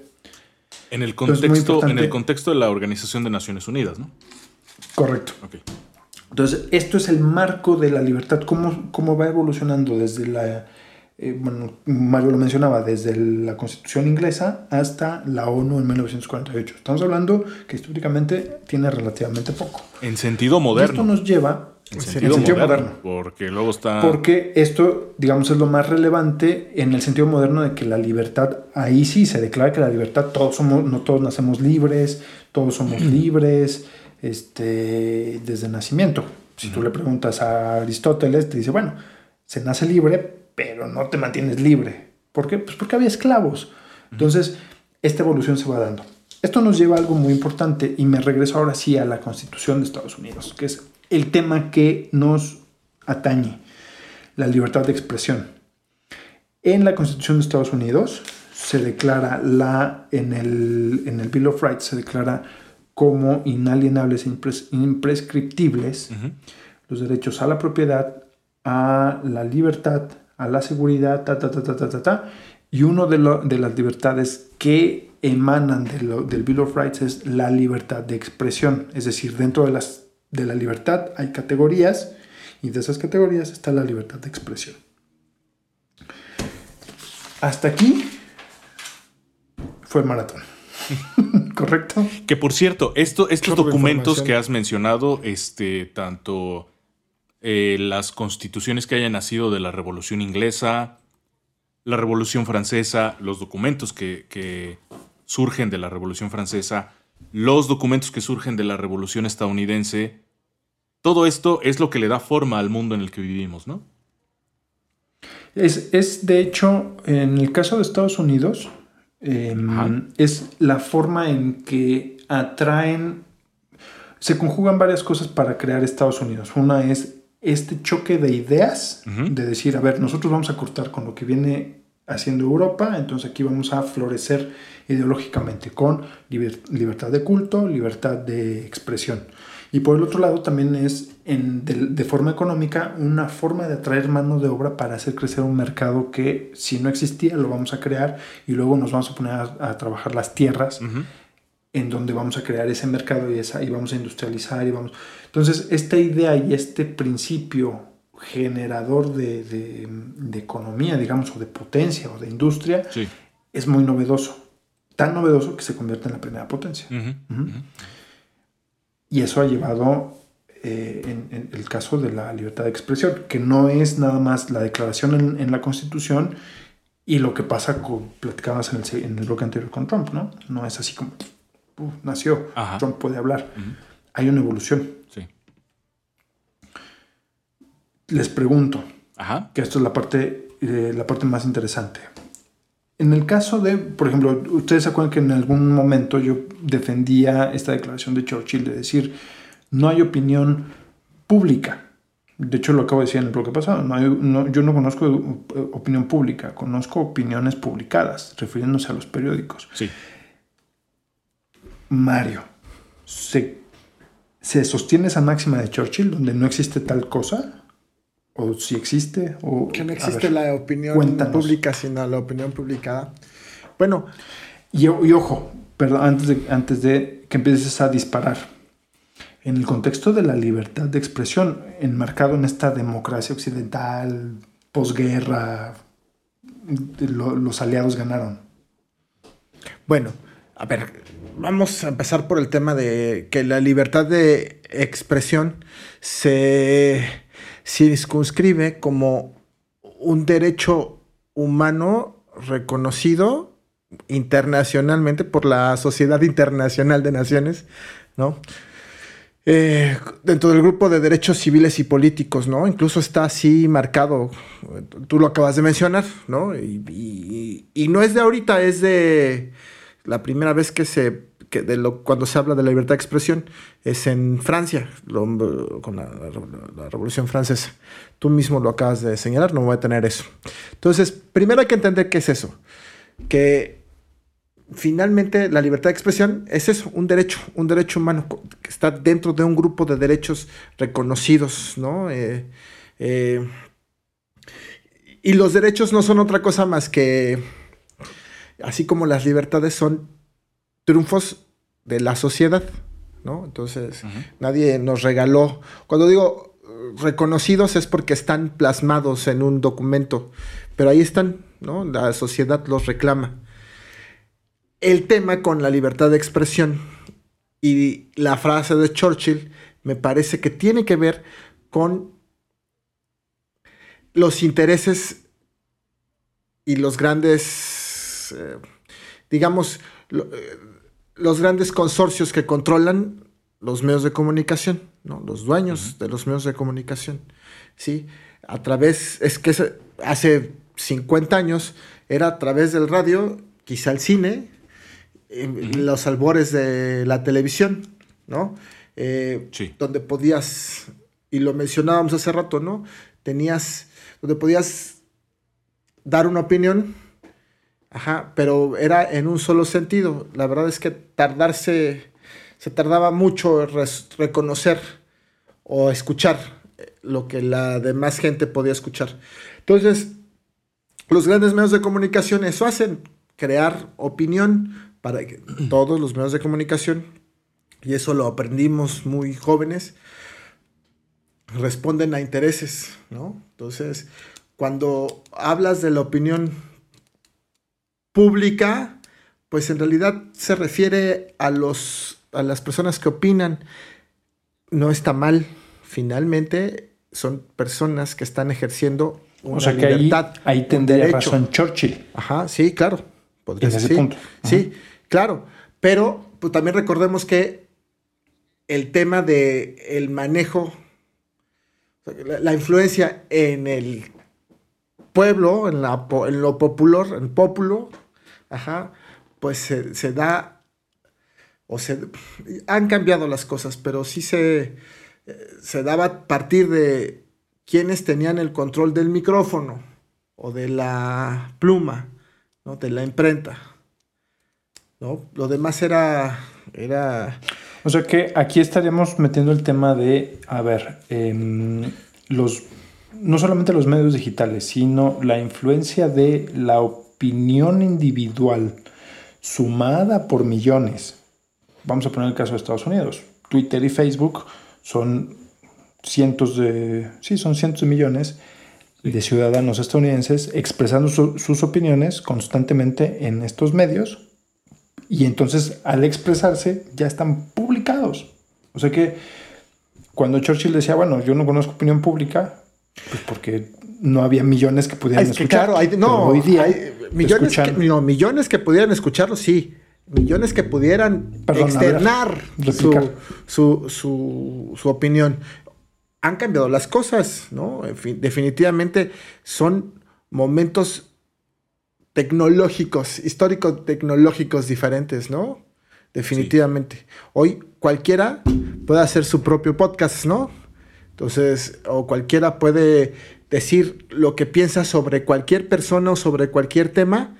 En el Entonces, contexto, en el contexto de la Organización de Naciones Unidas, ¿no? Correcto. Entonces, esto es el marco de la libertad, cómo, cómo va evolucionando desde la, eh, bueno, Mario lo mencionaba, desde la Constitución inglesa hasta la ONU en 1948. Estamos hablando que históricamente tiene relativamente poco. En sentido Y Esto moderno. nos lleva En sentido, moderno, Porque luego está. Porque esto, digamos, es lo más relevante en el sentido moderno de que la libertad, ahí sí se declara que la libertad, todos somos, no todos nacemos libres, todos somos libres, este, desde nacimiento. Si tú le preguntas a Aristóteles, te dice, bueno, se nace libre, pero no te mantienes libre. ¿Por qué? Pues porque había esclavos. Entonces, esta evolución se va dando. Esto nos lleva a algo muy importante y me regreso ahora sí a la Constitución de Estados Unidos, que es el tema que nos atañe, la libertad de expresión. En la Constitución de Estados Unidos se declara la, en el, en el Bill of Rights se declara como inalienables e impres- imprescriptibles los derechos a la propiedad, a la libertad, a la seguridad, ta, ta, ta, ta, ta, ta, ta. Y uno de, lo- de las libertades que emanan de lo- del Bill of Rights es la libertad de expresión. Es decir, dentro de, las, de la libertad hay categorías y de esas categorías está la libertad de expresión. Hasta aquí fue maratón. ¿Correcto? Que por cierto, esto, estos Chorro documentos que has mencionado, este, tanto eh, las constituciones que hayan nacido de la Revolución Inglesa, la Revolución Francesa, los documentos que, que surgen de la Revolución Francesa, los documentos que surgen de la Revolución Estadounidense, todo esto es lo que le da forma al mundo en el que vivimos, ¿no? Es, es, de hecho, en el caso de Estados Unidos, eh, es la forma en que atraen, se conjugan varias cosas para crear Estados Unidos. Una es este choque de ideas, de decir, a ver, nosotros vamos a cortar con lo que viene haciendo Europa, entonces aquí vamos a florecer ideológicamente con liber- libertad de culto, libertad de expresión. Y por el otro lado también es en, de, de forma económica una forma de atraer mano de obra para hacer crecer un mercado que si no existía lo vamos a crear y luego nos vamos a poner a, a trabajar las tierras Ujú. en donde vamos a crear ese mercado y, esa, y vamos a industrializar y vamos... Entonces, esta idea y este principio generador de, de- de economía, digamos, o de potencia o de industria, Sí. es muy novedoso. Tan novedoso que se convierte en la primera potencia. Ujú. Ujú. Y eso ha llevado eh, en, en el caso de la libertad de expresión, que no es nada más la declaración en, en la Constitución y lo que pasa con, platicabas en el, en el bloque anterior con Trump, ¿no? No es así como, "Uf, nació, Ajá. Trump puede hablar. Hay una evolución. Sí. Les pregunto, Ajá. que esto es la parte, eh, la parte más interesante. En el caso de, por ejemplo, ustedes se acuerdan que en algún momento yo defendía esta declaración de Churchill de decir, no hay opinión pública. De hecho, lo acabo de decir en el bloque pasado. No hay- no- yo no conozco eh, opinión pública, conozco opiniones publicadas, refiriéndose a los periódicos. Sí. Mario, ¿se, se sostiene esa máxima de Churchill donde no existe tal cosa? ¿O si existe? O, Que no existe ver, la opinión cuéntanos. pública, sino la opinión publicada. Bueno, Y, y ojo, perdón, antes de, antes de que empieces a disparar. En el contexto de la libertad de expresión, enmarcado en esta democracia occidental, posguerra, lo- los aliados ganaron. Bueno, a ver, vamos a empezar por el tema de que la libertad de expresión se circunscribe como un derecho humano reconocido internacionalmente por la Sociedad Internacional de Naciones, ¿no? Eh, dentro del grupo de derechos civiles y políticos, ¿no? Incluso está así marcado, tú lo acabas de mencionar, ¿no? Y no es de ahorita, es de la primera vez que se, que de lo, cuando se habla de la libertad de expresión, es en Francia, con la, Revolución Francesa. Tú mismo lo acabas de señalar, no voy a tener eso. Entonces, primero hay que entender qué es eso, que finalmente la libertad de expresión es eso, un derecho, un derecho humano que está dentro de un grupo de derechos reconocidos, ¿no? Eh, eh, y los derechos no son otra cosa más que, así como las libertades son triunfos de la sociedad, ¿no? Entonces, nadie nos regaló, cuando digo eh, reconocidos es porque están plasmados en un documento, pero ahí están, ¿no? La sociedad los reclama el tema con la libertad de expresión y la frase de Churchill me parece que tiene que ver con los intereses y los grandes, eh, digamos, lo- eh, los grandes consorcios que controlan los medios de comunicación, ¿no? los dueños de los medios de comunicación. ¿sí? A través, es que hace 50 años era a través del radio, quizá el cine, en los albores de la televisión, ¿no? Eh, Sí. Donde podías, y lo mencionábamos hace rato, ¿no? Tenías, donde podías dar una opinión, ajá, pero era en un solo sentido. La verdad es que tardarse, se tardaba mucho reconocer o escuchar eh, lo que la demás gente podía escuchar. Entonces, los grandes medios de comunicación eso hacen, crear opinión para que todos los medios de comunicación, y eso lo aprendimos muy jóvenes, responden a intereses, ¿no? Entonces, cuando hablas de la opinión pública, pues en realidad se refiere a los a las personas que opinan. No está mal, finalmente son personas que están ejerciendo una O sea que ahí, libertad, ahí un tendría razón Churchill. Ajá, sí, claro. Podría En ser, ese sí, punto. Sí, claro. Pero pues, también recordemos que el tema de el manejo, la influencia en el pueblo, en, la, en lo popular, en el pópulo, ajá, pues se, se da, o se, han cambiado las cosas, pero sí se, eh, se daba a partir de quienes tenían el control del micrófono o de la pluma, ¿no? de la imprenta. ¿no? Lo demás era, era O sea que aquí estaríamos metiendo el tema de, a ver, em, los, no solamente los medios digitales, sino la influencia de la opinión individual sumada por millones. Vamos a poner el caso de Estados Unidos. Twitter y Facebook son cientos de, sí, son cientos de millones de ciudadanos estadounidenses expresando su- sus opiniones constantemente en estos medios y entonces al expresarse ya están publicados. O sea que cuando Churchill decía, bueno, yo no conozco opinión pública, pues porque no había millones que pudieran Es que escuchar. claro, hay, no, hoy día hay millones, que, no, millones que pudieran escucharlo, sí. Millones que pudieran Perdón, externar ver, su, su, su- su opinión. Han cambiado las cosas, ¿no? En fin, definitivamente son momentos tecnológicos, histórico-tecnológicos diferentes, ¿no? Definitivamente. Hoy cualquiera puede hacer su propio podcast, ¿no? Entonces, o cualquiera puede decir lo que piensa sobre cualquier persona o sobre cualquier tema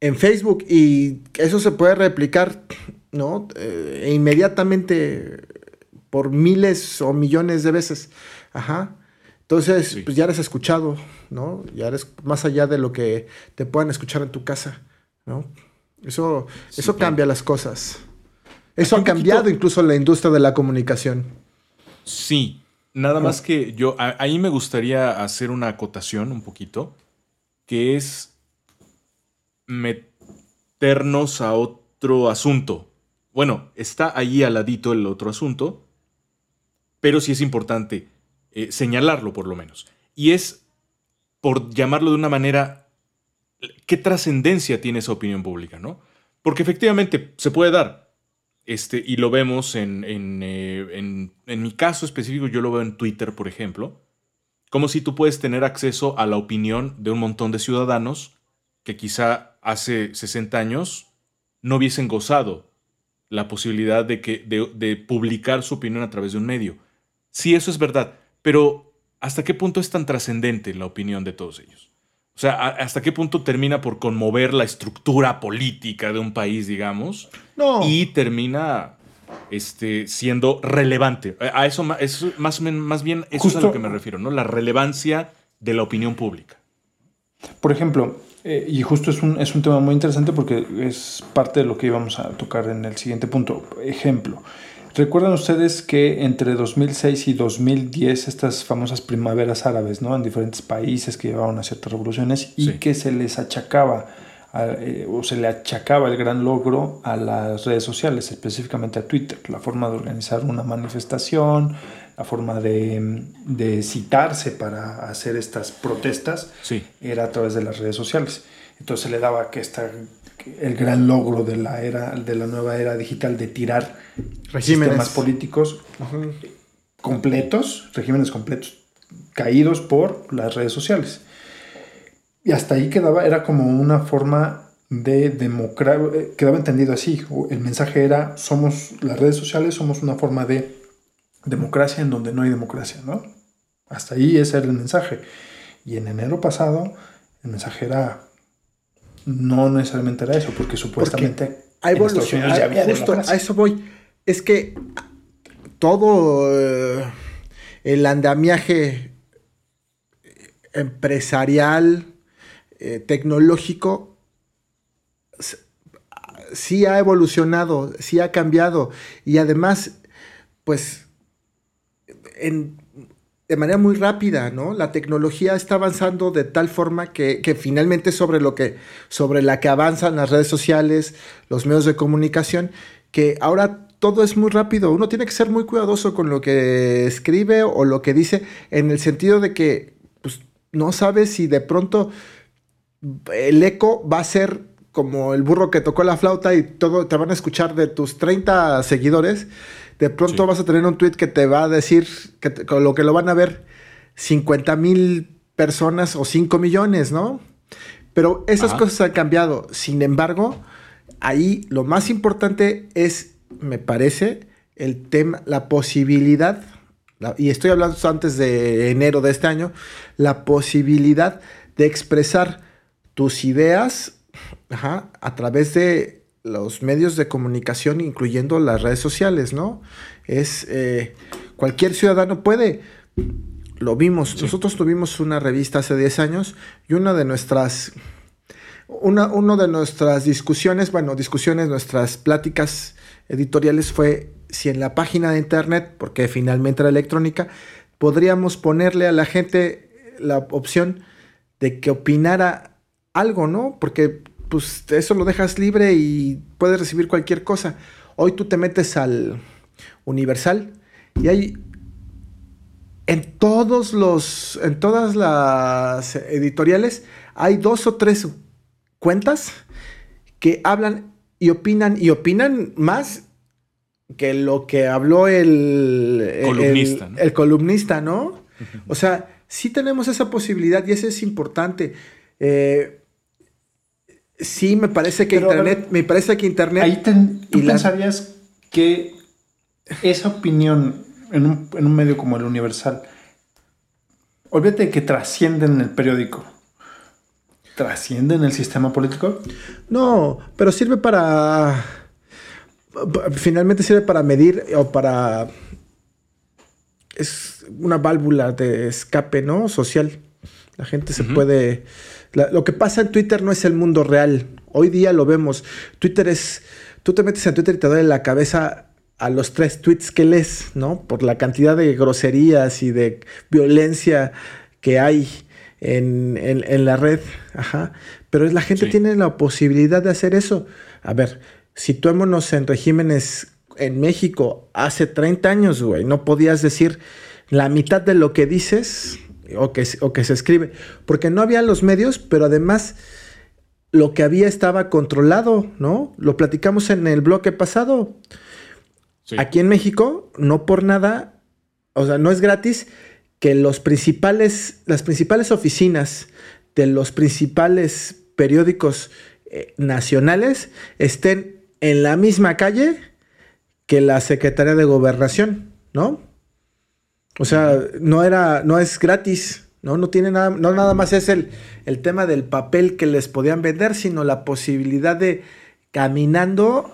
en Facebook y eso se puede replicar, ¿no? Eh, e inmediatamente por miles o millones de veces. Ajá. Entonces, Sí. pues ya eres escuchado, ¿no? Ya eres más allá de lo que te puedan escuchar en tu casa, ¿no? Eso, Sí, eso cambia las cosas. Eso ha cambiado poquito- incluso la industria de la comunicación. Sí, nada más que yo, a- ahí me gustaría hacer una acotación un poquito, que es meternos a otro asunto. Bueno, está ahí al ladito el otro asunto, pero sí es importante eh, señalarlo por lo menos. Y es, por llamarlo de una manera, ¿qué trascendencia tiene esa opinión pública, no? Porque efectivamente se puede dar. Este, y lo vemos en, en, eh, en- en mi caso específico, yo lo veo en Twitter, por ejemplo, como si tú puedes tener acceso a la opinión de un montón de ciudadanos que quizá hace 60 años no hubiesen gozado la posibilidad de, que, de, de publicar su opinión a través de un medio. Sí, eso es verdad, pero ¿hasta qué punto es tan trascendente la opinión de todos ellos? O sea, ¿a- ¿hasta qué punto termina por conmover la estructura política de un país, digamos? No. y termina este, siendo relevante. A eso, eso más, bien eso es a lo que me refiero, ¿no? La relevancia de la opinión pública. Por ejemplo, eh, y justo es un, es un tema muy interesante porque es parte de lo que íbamos a tocar en el siguiente punto. Ejemplo, ¿recuerdan ustedes que entre 2006 y 2010 estas famosas primaveras árabes, ¿no? En diferentes países que llevaban a ciertas revoluciones y Sí. que se les achacaba a- eh, o se le achacaba el gran logro a las redes sociales, específicamente a Twitter, la forma de organizar una manifestación, la forma de, de citarse para hacer estas protestas Sí. era a través de las redes sociales. Entonces se le daba que esta, el gran logro de la era, de la nueva era digital de tirar Regímenes. sistemas políticos completos, regímenes completos, caídos por las redes sociales. Y hasta ahí quedaba, era como una forma de democracia, quedaba entendido así, el mensaje era, somos, las redes sociales somos una forma de democracia en donde no hay democracia, ¿no? Hasta ahí ese era el mensaje. Y en enero pasado, el mensaje era, no necesariamente era eso, porque supuestamente Ha en Estados evolucionado. Unidos ya había Justo democracia. a eso voy. Es que todo eh, el andamiaje empresarial, eh, tecnológico, sí ha evolucionado, sí ha cambiado. Y además, pues, en- de manera muy rápida, ¿no? La tecnología está avanzando de tal forma que, finalmente sobre lo que, sobre la que avanzan las redes sociales, los medios de comunicación, que ahora todo es muy rápido. Uno tiene que ser muy cuidadoso con lo que escribe o lo que dice, en el sentido de que pues, no sabes si de pronto el eco va a ser como el burro que tocó la flauta y todo te van a escuchar de tus 30 seguidores. De pronto Sí. vas a tener un tweet que te va a decir que te- lo que lo van a ver 50 mil personas o 5 millones, ¿no? Pero esas Ajá. cosas han cambiado. Sin embargo, ahí lo más importante es, me parece, el tema, la posibilidad, la- y estoy hablando antes de enero de este año, la posibilidad de expresar tus ideas ajá, a través de los medios de comunicación, incluyendo las redes sociales, ¿no? Es eh, cualquier ciudadano puede. Lo vimos. Nosotros tuvimos una revista hace 10 años y una de nuestras una, uno de nuestras discusiones, bueno, discusiones, nuestras pláticas editoriales fue si en la página de internet, porque finalmente era electrónica, podríamos ponerle a la gente la opción de que opinara algo, ¿no? Porque pues eso lo dejas libre y puedes recibir cualquier cosa. Hoy tú te metes al Universal y hay en todos los en todas las editoriales hay dos o tres cuentas que hablan y opinan y opinan más que lo que habló el el- Columnista, el, ¿no? el columnista, ¿no? O sea, sí tenemos esa posibilidad y eso es importante. Eh, sí, me parece que Pero, a ver, internet, me parece que internet Ahí ten- tú y la- pensarías que esa opinión en un, en un medio como el Universal, olvídate de que trasciende en el periódico, trasciende en el sistema político. No, pero sirve para. Finalmente sirve para medir o para es una válvula de escape, ¿no? Social. La gente se puede... lo que pasa en Twitter no es el mundo real. Hoy día lo vemos. Twitter es... Tú te metes en Twitter y te duele la cabeza a los tres tweets que lees, ¿no? Por la cantidad de groserías y de violencia que hay en, la red. Ajá. Pero la gente tiene la posibilidad de hacer eso. A ver, situémonos en regímenes en México hace 30 años, güey. No podías decir la mitad de lo que dices o que, o que se escribe. Porque no había los medios, pero además lo que había estaba controlado, ¿no? Lo platicamos en el bloque pasado. Aquí en México, no por nada, o sea, no es gratis que los principales, las principales oficinas de los principales periódicos eh, nacionales estén en la misma calle que la Secretaría de Gobernación, ¿no? O sea, no era, no es gratis, ¿no? No tiene nada, no nada más es el, el tema del papel que les podían vender, sino la posibilidad de caminando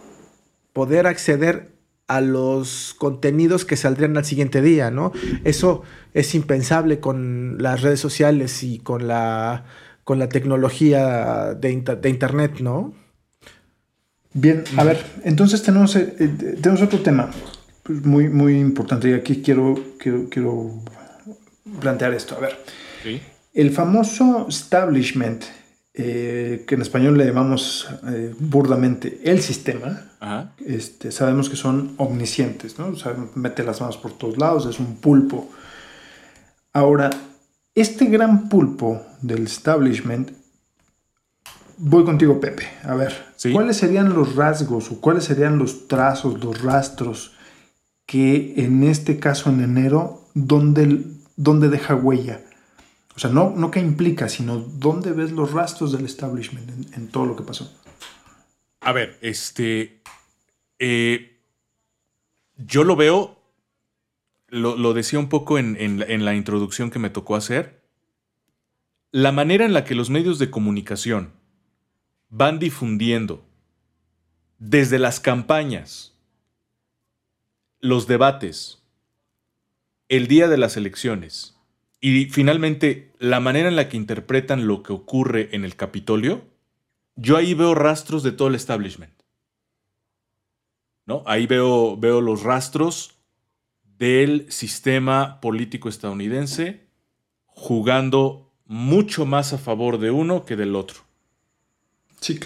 poder acceder a los contenidos que saldrían al siguiente día, ¿no? Eso es impensable con las redes sociales y con la, con la tecnología de, de Internet, ¿no? Bien, a ver, entonces tenemos, eh, eh, tenemos otro tema pues, muy, muy importante y aquí quiero, quiero, quiero plantear esto. A ver, el famoso establishment eh, que en español le llamamos eh, burdamente el sistema, Este, sabemos que son omniscientes, ¿no? mete las manos por todos lados, es un pulpo. Ahora, este gran pulpo del establishment, voy contigo, Pepe. A ver, ¿cuáles serían los rasgos o cuáles serían los trazos, los rastros que en este caso en enero, donde, donde deja huella? O sea, no, no qué implica, sino dónde ves los rastros del establishment en, todo lo que pasó. A ver, este. Eh, yo lo veo. Lo, decía un poco en, en, la introducción que me tocó hacer. La manera en la que los medios de comunicación van difundiendo desde las campañas, los debates, el día de las elecciones y finalmente, la manera en la que interpretan lo que ocurre en el Capitolio, yo ahí veo rastros de todo el establishment. ¿No? Ahí veo, veo los rastros del sistema político estadounidense jugando mucho más a favor de uno que del otro.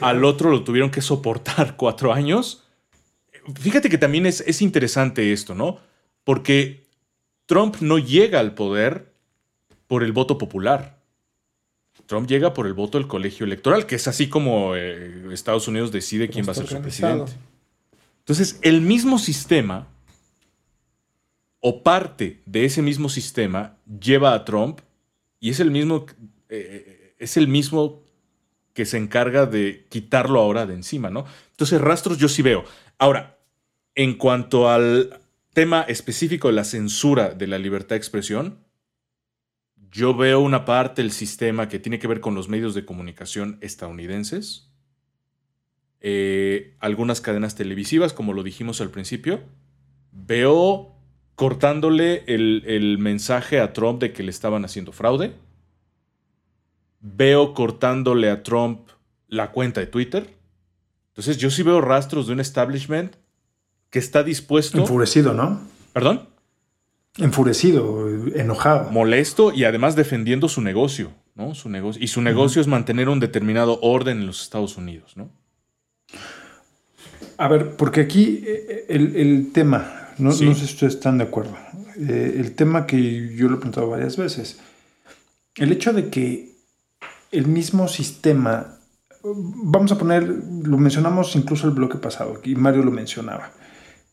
Al otro lo tuvieron que soportar cuatro años. Fíjate que también es, es interesante esto, ¿no? Porque Trump no llega al poder por el voto popular. Trump llega por el voto del colegio electoral, que es así como eh, Estados Unidos decide quién va a ser su presidente. Entonces, el mismo sistema o parte de ese mismo sistema lleva a Trump y es el mismo, eh, es el mismo que se encarga de quitarlo ahora de encima, ¿no? Entonces, rastros yo sí veo. Ahora, en cuanto al tema específico de la censura de la libertad de expresión, yo veo una parte del sistema que tiene que ver con los medios de comunicación estadounidenses, eh, algunas cadenas televisivas, como lo dijimos al principio. Veo cortándole el, el, mensaje a Trump de que le estaban haciendo fraude. Veo cortándole a Trump la cuenta de Twitter. Entonces yo sí veo rastros de un establishment que está dispuesto... Enfurecido, ¿no? ¿Perdón? Enfurecido, enojado. Molesto y además defendiendo su negocio, ¿no? Su negocio. Y su negocio es mantener un determinado orden en los Estados Unidos, ¿no? A ver, porque aquí eh, el, tema, no, sé si ustedes están de acuerdo, eh, el tema que yo lo he preguntado varias veces, el hecho de que el mismo sistema, vamos a poner, lo mencionamos incluso el bloque pasado, aquí Mario lo mencionaba,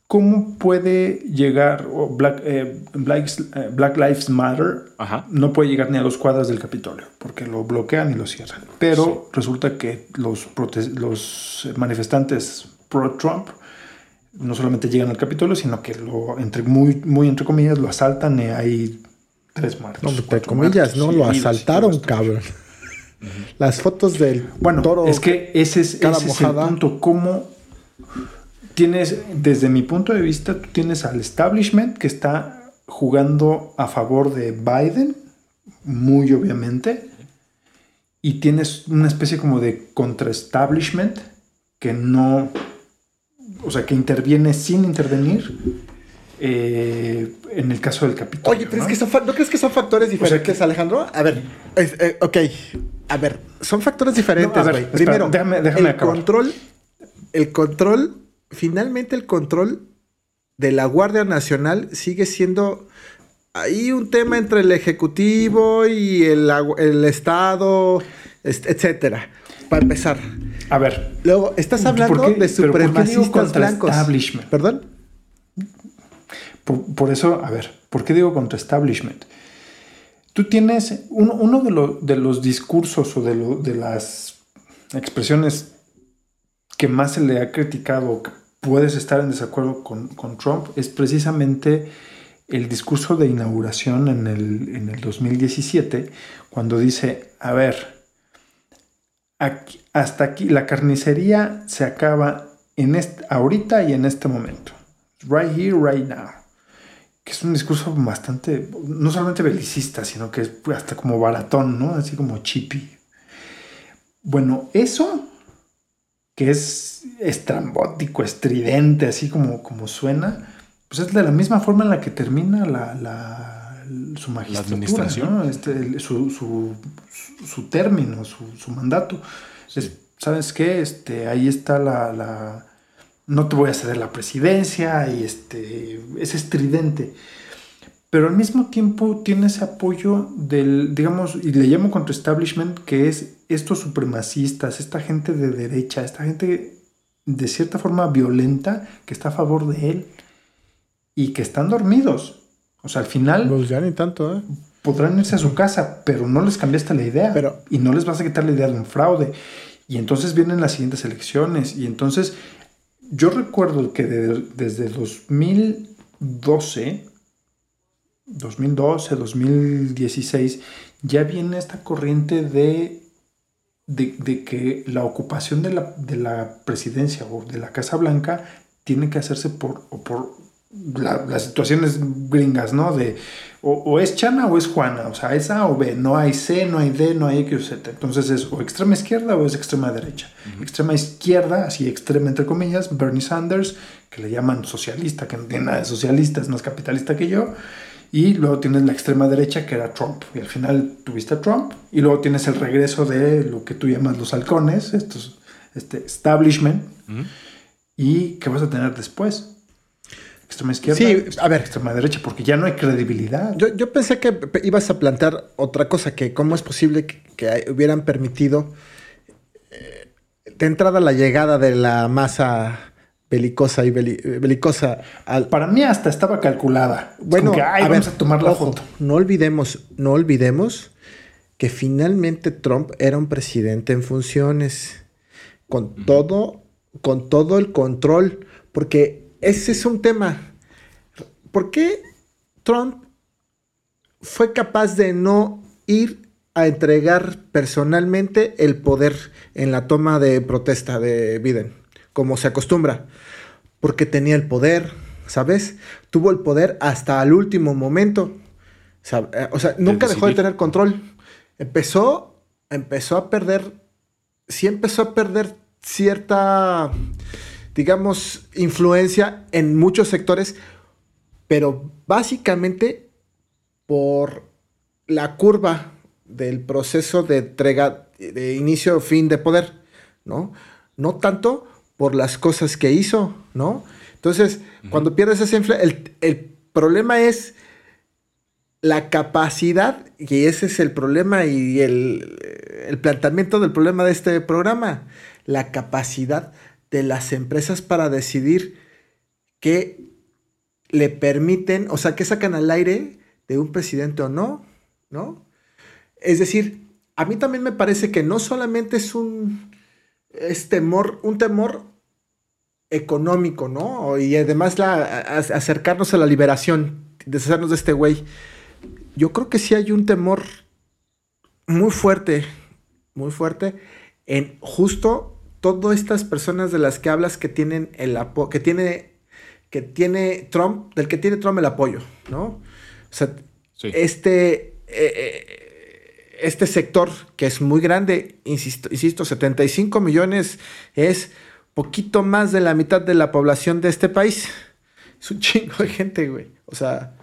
¿Cómo puede llegar Black, eh, eh, Black, Lives Matter? No puede llegar ni a los cuadras del Capitolio, porque lo bloquean y lo cierran. Pero resulta que los, los manifestantes pro-Trump no solamente llegan al Capitolio, sino que lo, entre muy, muy entre comillas, lo asaltan y hay tres muertos. No, entre comillas, no, lo asaltaron, cabrón. Las fotos del bueno, Es que ese es, ese es el punto. ¿Cómo tienes, desde mi punto de vista, tú tienes al establishment que está jugando a favor de Biden, muy obviamente, y tienes una especie como de contra-establishment que no, o sea, que interviene sin intervenir. eh, en el caso del Capitolio. Oye, pero es ¿no? que son ¿no crees que son factores diferentes, Alejandro? A ver, es- eh, ok. A ver, son factores diferentes, No, güey. espera, Primero, déjame- déjame el acabar. control, el control, finalmente el control de la Guardia Nacional sigue siendo ahí un tema entre el Ejecutivo y el, el Estado, est- etcétera. Para empezar. A ver, Luego, estás hablando ¿Por qué- de supremacistas blancos. establishment? ¿Perdón? Por, por eso, a ver, ¿por qué digo contra establishment? Tú tienes uno, uno de, lo- de los discursos o de, lo- de las expresiones que más se le ha criticado, puedes estar en desacuerdo con, Trump, es precisamente el discurso de inauguración en el, en el 2017, cuando dice, a ver, hasta aquí la carnicería se acaba en este, ahorita y en este momento. Right here, right now. Que es un discurso bastante, no solamente belicista, sino que es hasta como baratón, ¿no? Así como chippy. Bueno, eso que es estrambótico, estridente, así como, como suena, pues es de la misma forma en la que termina la, la- su magistratura, administración. ¿no? Este, el- su, su- su- término, su, su mandato. Es, ¿Sabes qué? Este, ahí está la, la- No te voy a ceder la presidencia y este, es estridente. Pero al mismo tiempo tiene ese apoyo del, digamos, y le llamo contra establishment, que es estos supremacistas, esta gente de derecha, esta gente de cierta forma violenta que está a favor de él y que están dormidos. O sea, al final Pues ya ni tanto, ¿eh? podrán irse a su casa, pero no les cambiaste la idea. Pero- y no les vas a quitar la idea de un fraude. Y entonces vienen las siguientes elecciones. Y entonces yo recuerdo que de- desde 2012, 2012, 2016, ya viene esta corriente de, de, de que la ocupación de la, de la presidencia o de la Casa Blanca tiene que hacerse por, o por la- las situaciones gringas, ¿no? De o, o es Chana o es Juana, o sea, es A o B, no hay C, no hay D, no hay X o Z. Entonces es o extrema izquierda o es extrema derecha. Extrema izquierda, así extrema entre comillas, Bernie Sanders, que le llaman socialista, que no tiene nada de socialista, es más capitalista que yo. Y luego tienes la extrema derecha, que era Trump. Y al final tuviste a Trump. Y luego tienes el regreso de lo que tú llamas los halcones, estos, este establishment. ¿Y qué vas a tener después? Extrema izquierda. Sí, a ver. Extrema derecha, porque ya no hay credibilidad. Yo, yo pensé que ibas a plantear otra cosa, que cómo es posible que, hubieran permitido eh, de entrada la llegada de la masa belicosa y beli- belicosa al... Para mí hasta estaba calculada. Bueno, como que, "Ay, a vamos ver, a tomar la ojo, foto. No olvidemos, no olvidemos que finalmente Trump era un presidente en funciones, con todo, con todo el control, porque ese es un tema. ¿Por qué Trump fue capaz de no ir a entregar personalmente el poder en la toma de protesta de Biden, como se acostumbra? Porque tenía el poder, ¿sabes? Tuvo el poder hasta el último momento. Eh, O sea, nunca dejó de tener control. Empezó, empezó a perder, sí empezó a perder cierta, digamos, influencia en muchos sectores, pero básicamente por la curva del proceso de entrega, de inicio fin de poder, ¿no? No tanto por las cosas que hizo, ¿no? Entonces, cuando pierdes esa influencia, el, el problema es la capacidad, y ese es el problema y el, el planteamiento del problema de este programa, la capacidad de las empresas para decidir qué le permiten, o sea, qué sacan al aire de un presidente o no, ¿no? Es decir, a mí también me parece que no solamente es un es temor, un temor económico, ¿no? Y además la, a- acercarnos a la liberación, deshacernos de este güey. Yo creo que sí hay un temor muy fuerte, muy fuerte, en justo todas estas personas de las que hablas que tienen el apoyo, que tiene, que tiene Trump, del que tiene Trump el apoyo, ¿no? sea, Sí. este, eh, este sector que es muy grande, insisto, insisto, 75 millones es poquito más de la mitad de la población de este país. Es un chingo de gente, güey. O sea,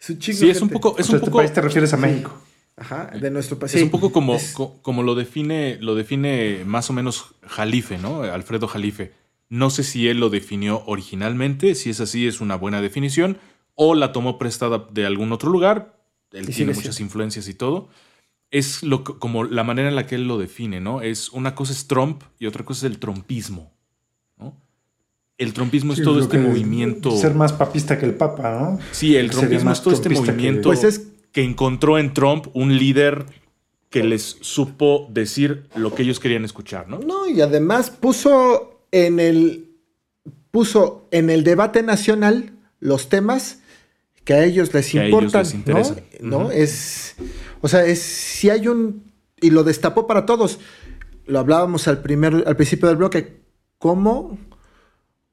es un chingo Sí, de es un gente. poco, es O sea, un este poco, país te refieres a México. Ajá, de nuestro país. es Sí, un poco como, es- co- como lo define, lo define más o menos Jalife, ¿no? Alfredo Jalife. No sé si él lo definió originalmente, si es así es una buena definición, o la tomó prestada de algún otro lugar. Él Y tiene muchas siendo. influencias y todo. Es lo, como la manera en la que él lo define, ¿no? Es una cosa es Trump y otra cosa es el trumpismo, ¿no? El trumpismo Sí, es todo este movimiento. Ser más papista que el Papa, ¿no? Sí, el más es todo este trumpista que- movimiento Pues es- que encontró en Trump un líder que les supo decir lo que ellos querían escuchar, ¿no? No, y además puso en el puso en el debate nacional los temas que a ellos les Que a ellos importan, les. ¿no? ¿No? Es o sea, es si hay un y lo destapó para todos. Lo hablábamos al primer al principio del bloque, cómo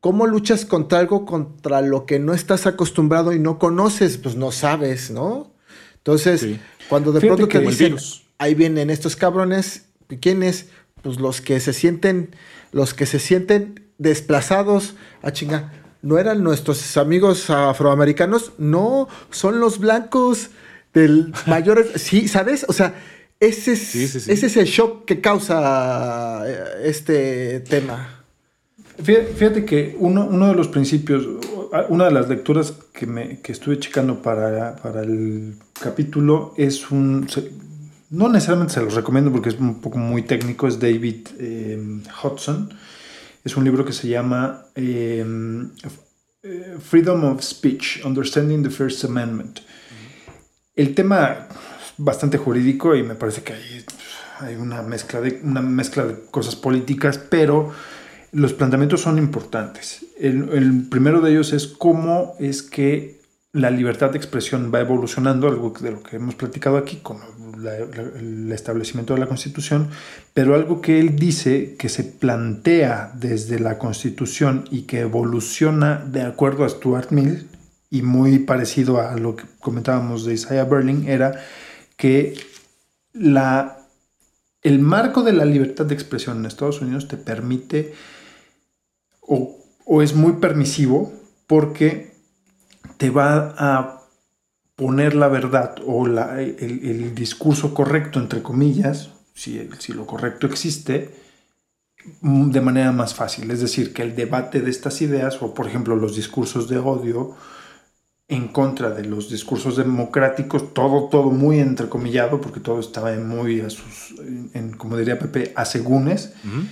¿Cómo luchas contra algo contra lo que no estás acostumbrado y no conoces? Pues no sabes, ¿no? Entonces, Sí. cuando de Fíjate pronto te dicen, ahí vienen estos cabrones, ¿quiénes? Pues los que se sienten, los que se sienten desplazados, a chinga. ¿No eran nuestros amigos afroamericanos? No, son los blancos del mayor... sí, ¿sabes? O sea, ese es, Sí, sí, sí. ese es el shock que causa eh, este tema. Fíjate, que uno, uno de los principios, una de las lecturas que, me, que estuve checando para, para el capítulo es un... no necesariamente se los recomiendo porque es un poco muy técnico, es David eh, Hudson. Es un libro que se llama eh, eh, Freedom of Speech, Understanding the First Amendment. El tema es bastante jurídico y me parece que hay, una, mezcla de, una mezcla de cosas políticas, pero los planteamientos son importantes. El, primero de ellos es cómo es que la libertad de expresión va evolucionando, algo de lo que hemos platicado aquí con el establecimiento de la Constitución, pero algo que él dice que se plantea desde la Constitución y que evoluciona de acuerdo a Stuart Mill y muy parecido a lo que comentábamos de Isaiah Berlin, era que la, el marco de la libertad de expresión en Estados Unidos te permite o, o es muy permisivo porque te va a poner la verdad o la- el, el discurso correcto, entre comillas, si, el- si lo correcto existe, de manera más fácil. Es decir, que el debate de estas ideas, o por ejemplo los discursos de odio, en contra de los discursos democráticos, todo, todo muy entrecomillado, porque todo estaba muy a sus, en, en, como diría Pepe, asegúnes. Ujú.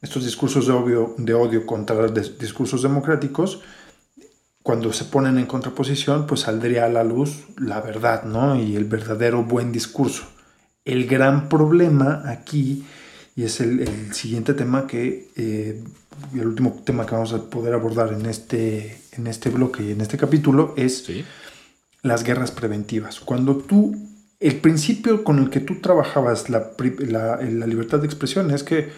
Estos discursos de odio, de odio contra los des- discursos democráticos, cuando se ponen en contraposición, pues saldría a la luz la verdad, ¿no? Y el verdadero buen discurso. El gran problema aquí, y es el, el siguiente tema que, eh, el último tema que vamos a poder abordar en este, en este bloque y en este capítulo, es Sí. las guerras preventivas. Cuando tú, el principio con el que tú trabajabas la, la- la libertad de expresión es que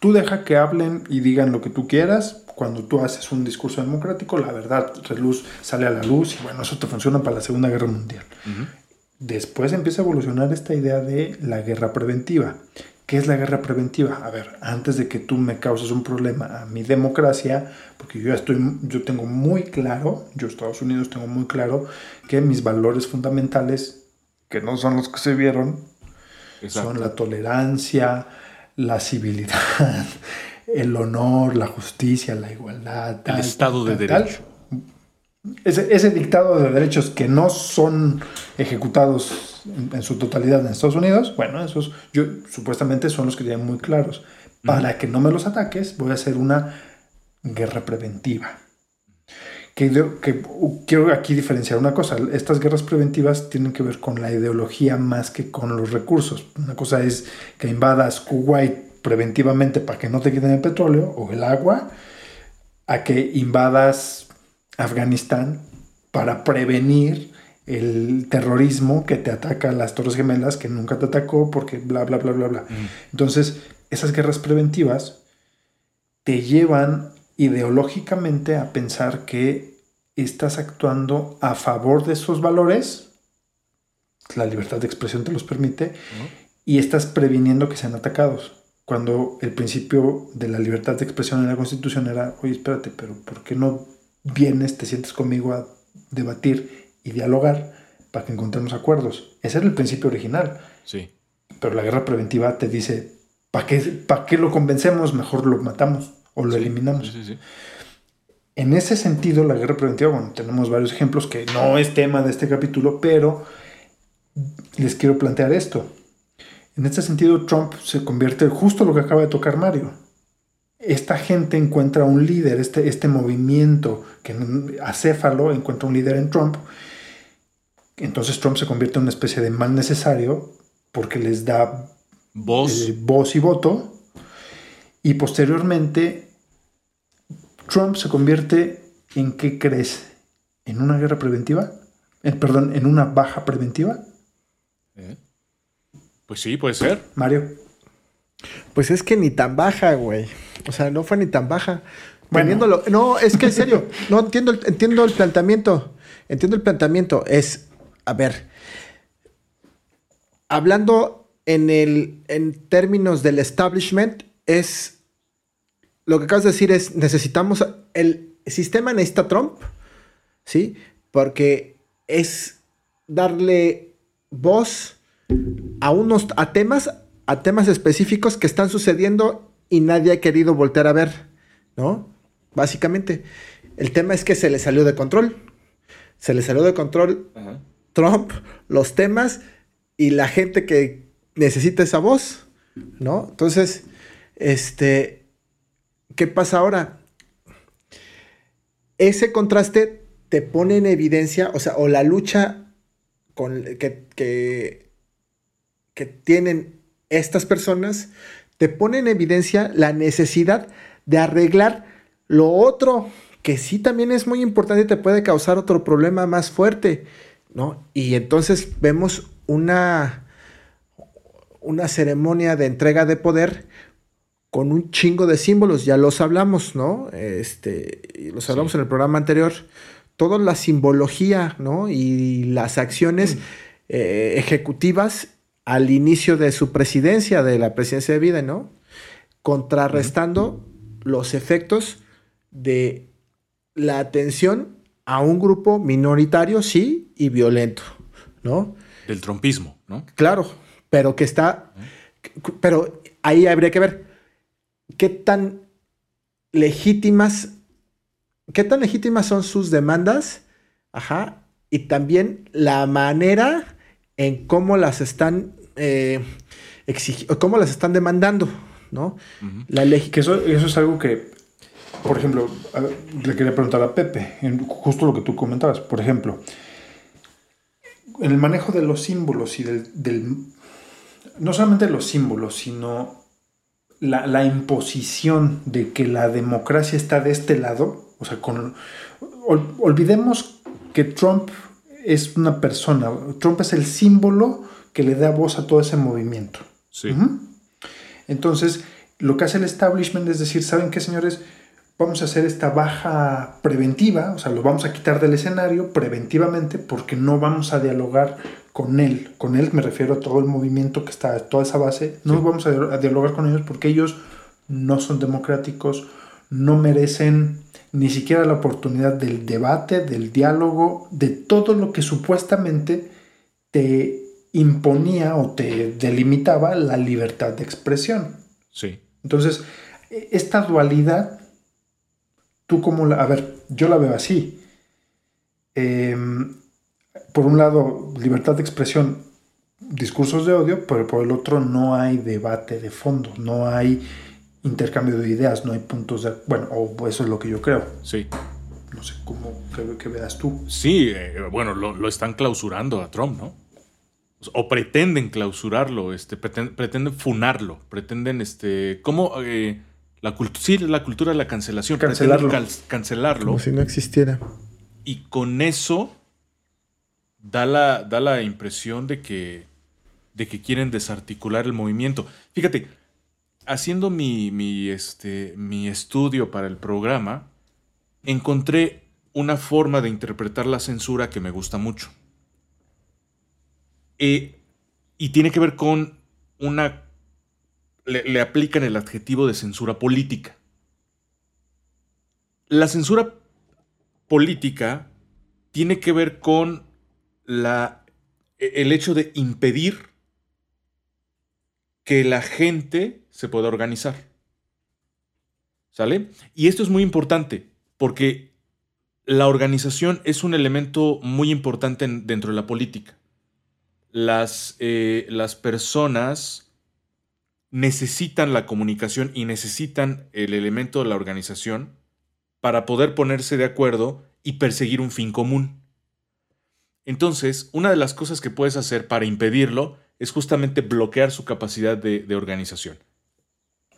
tú deja que hablen y digan lo que tú quieras. Cuando tú haces un discurso democrático, la verdad reluz, sale a la luz y bueno, eso te funciona para la Segunda Guerra Mundial. Después empieza a evolucionar esta idea de la guerra preventiva. ¿Qué es la guerra preventiva? A ver, antes de que tú me causes un problema a mi democracia, porque yo estoy, yo tengo muy claro, yo Estados Unidos tengo muy claro que mis valores fundamentales, que no son los que se vieron, Exacto. son la tolerancia, la civilidad, el honor, la justicia, la igualdad. El Estado de tal. Derecho. Ese, ese dictado de derechos que no son ejecutados en, en su totalidad en Estados Unidos, bueno, esos yo, supuestamente son los que tienen muy claros. Para que no me los ataques, voy a hacer una guerra preventiva. Que, quiero aquí diferenciar una cosa. Estas guerras preventivas tienen que ver con la ideología más que con los recursos. Una cosa es que invadas Kuwait preventivamente para que no te quiten el petróleo o el agua, a que invadas Afganistán para prevenir el terrorismo que te ataca a las Torres Gemelas, que nunca te atacó porque bla, bla, bla, bla, bla. Entonces, esas guerras preventivas te llevan ideológicamente a pensar que estás actuando a favor de esos valores la libertad de expresión te los permite, y estás previniendo que sean atacados. Cuando el principio de la libertad de expresión en la Constitución era, oye, espérate, pero ¿por qué no vienes, te sientes conmigo a debatir y dialogar para que encontremos acuerdos? Ese era el principio original. Sí. Pero la guerra preventiva te dice, ¿para qué, ¿para qué lo convencemos? Mejor lo matamos o lo eliminamos. Sí, sí. En ese sentido, la guerra preventiva, bueno, tenemos varios ejemplos que no es tema de este capítulo, pero les quiero plantear esto. En este sentido, Trump se convierte justo lo que acaba de tocar Mario. Esta gente encuentra un líder, este, este movimiento que acéfalo encuentra un líder en Trump. Entonces Trump se convierte en una especie de mal necesario porque les da voz, eh, voz y voto. Y posteriormente Trump se convierte en qué crees? ¿En una guerra preventiva? En, perdón, en una baja preventiva. ¿Eh? Pues sí, puede ser. Mario. Pues es que ni tan baja, güey. O sea, no fue ni tan baja. Bueno. No, es que en serio, no entiendo, entiendo el planteamiento. Entiendo el planteamiento. Es, a ver, hablando en, el, en términos del establishment, es lo que acabas de decir es necesitamos el sistema necesita Trump, ¿sí? Porque es darle voz a unos a temas a temas específicos que están sucediendo y nadie ha querido voltear a ver, ¿no? Básicamente, el tema es que se le salió de control. Se le salió de control Ajá. Trump, los temas y la gente que necesita esa voz, ¿no? Entonces, este ¿qué pasa ahora? Ese contraste te pone en evidencia, o sea, o la lucha con, que, que, que tienen estas personas, te pone en evidencia la necesidad de arreglar lo otro, que sí también es muy importante y te puede causar otro problema más fuerte, ¿no? Y entonces vemos una, una ceremonia de entrega de poder con un chingo de símbolos, ya los hablamos, ¿no? Este, los hablamos sí. en el programa anterior. Toda la simbología, ¿no? Y las acciones mm. eh, ejecutivas al inicio de su presidencia, de la presidencia de Biden, ¿no? Contrarrestando mm. los efectos de la atención a un grupo minoritario, sí, y violento, ¿no? Del trompismo, ¿no? Claro, pero que está. Pero ahí habría que ver qué tan legítimas, qué tan legítimas son sus demandas, ajá, y también la manera en cómo las están eh, cómo las están demandando, ¿no? Uh -huh. La ley. Que eso, eso, es algo que, por ejemplo, le quería preguntar a Pepe, justo lo que tú comentabas, por ejemplo, en el manejo de los símbolos y del, del no solamente los símbolos, sino la, la, imposición de que la democracia está de este lado, o sea, con, ol, olvidemos que Trump es una persona, Trump es el símbolo que le da voz a todo ese movimiento. Sí. Uh -huh. Entonces, lo que hace el establishment es decir, ¿saben qué, señores? Vamos a hacer esta baja preventiva, o sea, lo vamos a quitar del escenario preventivamente porque no vamos a dialogar con él. Con él me refiero a todo el movimiento que está, toda esa base. No sí. vamos a, a, dialogar con ellos porque ellos no son democráticos, no merecen ni siquiera la oportunidad del debate, del diálogo, de todo lo que supuestamente te imponía o te delimitaba la libertad de expresión. Sí. Entonces, esta dualidad, tú como la... A ver, yo la veo así. Eh, por un lado, libertad de expresión, discursos de odio, pero por el otro no hay debate de fondo, no hay intercambio de ideas, no hay puntos de... Bueno, o eso es lo que yo creo. Sí. No sé cómo que, que veas tú. Sí, eh, bueno, lo, lo, están clausurando a Trump, ¿no? O pretenden clausurarlo, este, pretenden, pretenden funarlo, pretenden, este, ¿cómo? Eh, la, sí, la cultura de la cancelación. Cancelarlo. Cancelarlo. Como si no existiera. Y con eso da la, da la impresión de que, de que quieren desarticular el movimiento. Fíjate, haciendo mi, mi, este, mi estudio para el programa, encontré una forma de interpretar la censura que me gusta mucho. Eh, y tiene que ver con una... Le, aplican el adjetivo de censura política. La censura política tiene que ver con la, e, el hecho de impedir que la gente se pueda organizar. ¿Sale? Y esto es muy importante porque la organización es un elemento muy importante en- dentro de la política. Las, eh, las personas necesitan la comunicación y necesitan el elemento de la organización para poder ponerse de acuerdo y perseguir un fin común. Entonces, una de las cosas que puedes hacer para impedirlo es justamente bloquear su capacidad de, de organización.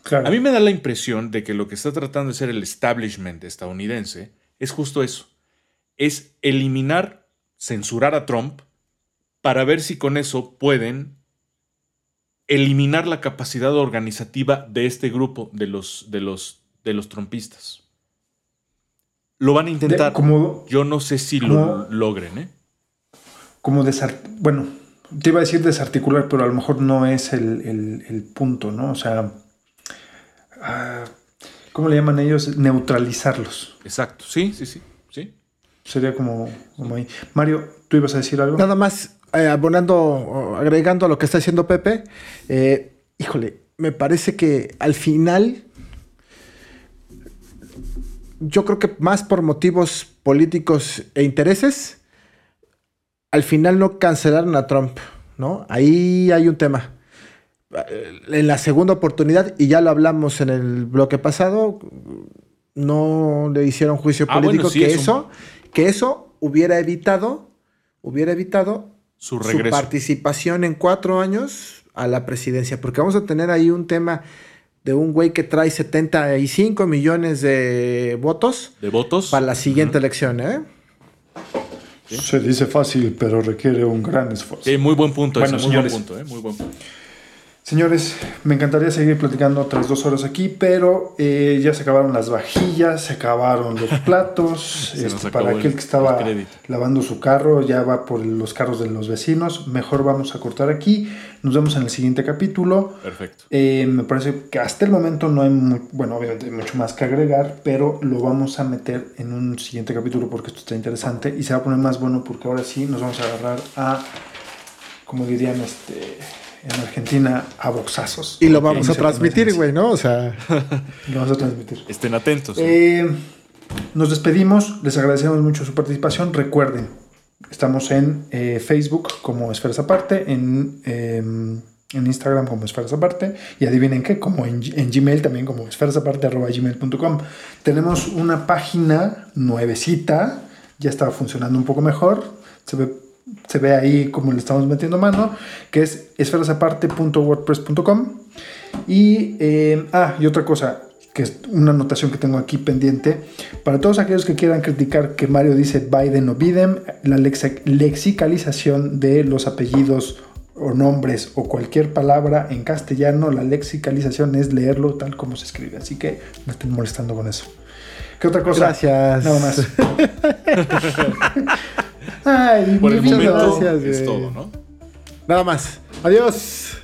Claro. A mí me da la impresión de que lo que está tratando de ser el establishment estadounidense es justo eso. Es eliminar, censurar a Trump para ver si con eso pueden eliminar la capacidad organizativa de este grupo de los, de los, de los trumpistas. Lo van a intentar. De- como, Yo no sé si como- lo logren, ¿eh? como desart- bueno, te iba a decir desarticular, pero a lo mejor no es el, el- el punto, ¿no? O sea, ah, ¿cómo le llaman ellos? Neutralizarlos. Exacto. Sí, sí, sí. sí. Sería como, como ahí. Mario, ¿tú ibas a decir algo? Nada más, eh, abonando, agregando a lo que está haciendo Pepe, eh, híjole, me parece que al final, yo creo que más por motivos políticos e intereses, al final no cancelaron a Trump, ¿no? Ahí hay un tema. Eh, En la segunda oportunidad, y ya lo hablamos en el bloque pasado, no le hicieron juicio Ah, bueno, político sí, que es un- eso, que eso hubiera evitado, hubiera evitado Su su regreso. participación en cuatro años a la presidencia, porque vamos a tener ahí un tema de un güey que trae 75 millones de votos ¿De votos? para la siguiente elección, ¿eh? Se dice fácil, pero requiere un gran esfuerzo. Sí, muy buen punto. Bueno, ese, muy buen punto, ¿eh? Muy buen punto. Señores, me encantaría seguir platicando otras dos horas aquí, pero eh, ya se acabaron las vajillas, se acabaron los platos. Este, para el- aquel que estaba lavando su carro, ya va por los carros de los vecinos. Mejor vamos a cortar aquí. Nos vemos en el siguiente capítulo. Perfecto. Eh, me parece que hasta el momento no hay, bueno, obviamente hay mucho más que agregar, pero lo vamos a meter en un siguiente capítulo porque esto está interesante y se va a poner más bueno porque ahora sí nos vamos a agarrar a, como dirían este, en Argentina, a boxazos. Y lo vamos a transmitir, güey, ¿no? O sea, Lo vamos a transmitir. Estén atentos. ¿eh? Eh, nos despedimos, les agradecemos mucho su participación. Recuerden, estamos en eh, Facebook como Esferas Aparte, en, eh, en Instagram como Esferas Aparte, y adivinen qué, como en, Gmail también como esferasaparte.gmail.com. Tenemos una página nuevecita, ya está funcionando un poco mejor, se ve, se ve ahí como le estamos metiendo mano, que es esferasaparte.wordpress.com. Y, eh, ah, y otra cosa, que es una anotación que tengo aquí pendiente. Para todos aquellos que quieran criticar que Mario dice Biden o Biden, la lexicalización de los apellidos o nombres o cualquier palabra en castellano, la lexicalización es leerlo tal como se escribe. Así que no estén molestando con eso. ¿Qué otra cosa? Gracias. Nada más. Ay, Por el muchas momento gracias, es todo, ¿no? nada más. Adiós.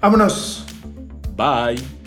Vámonos. Bye.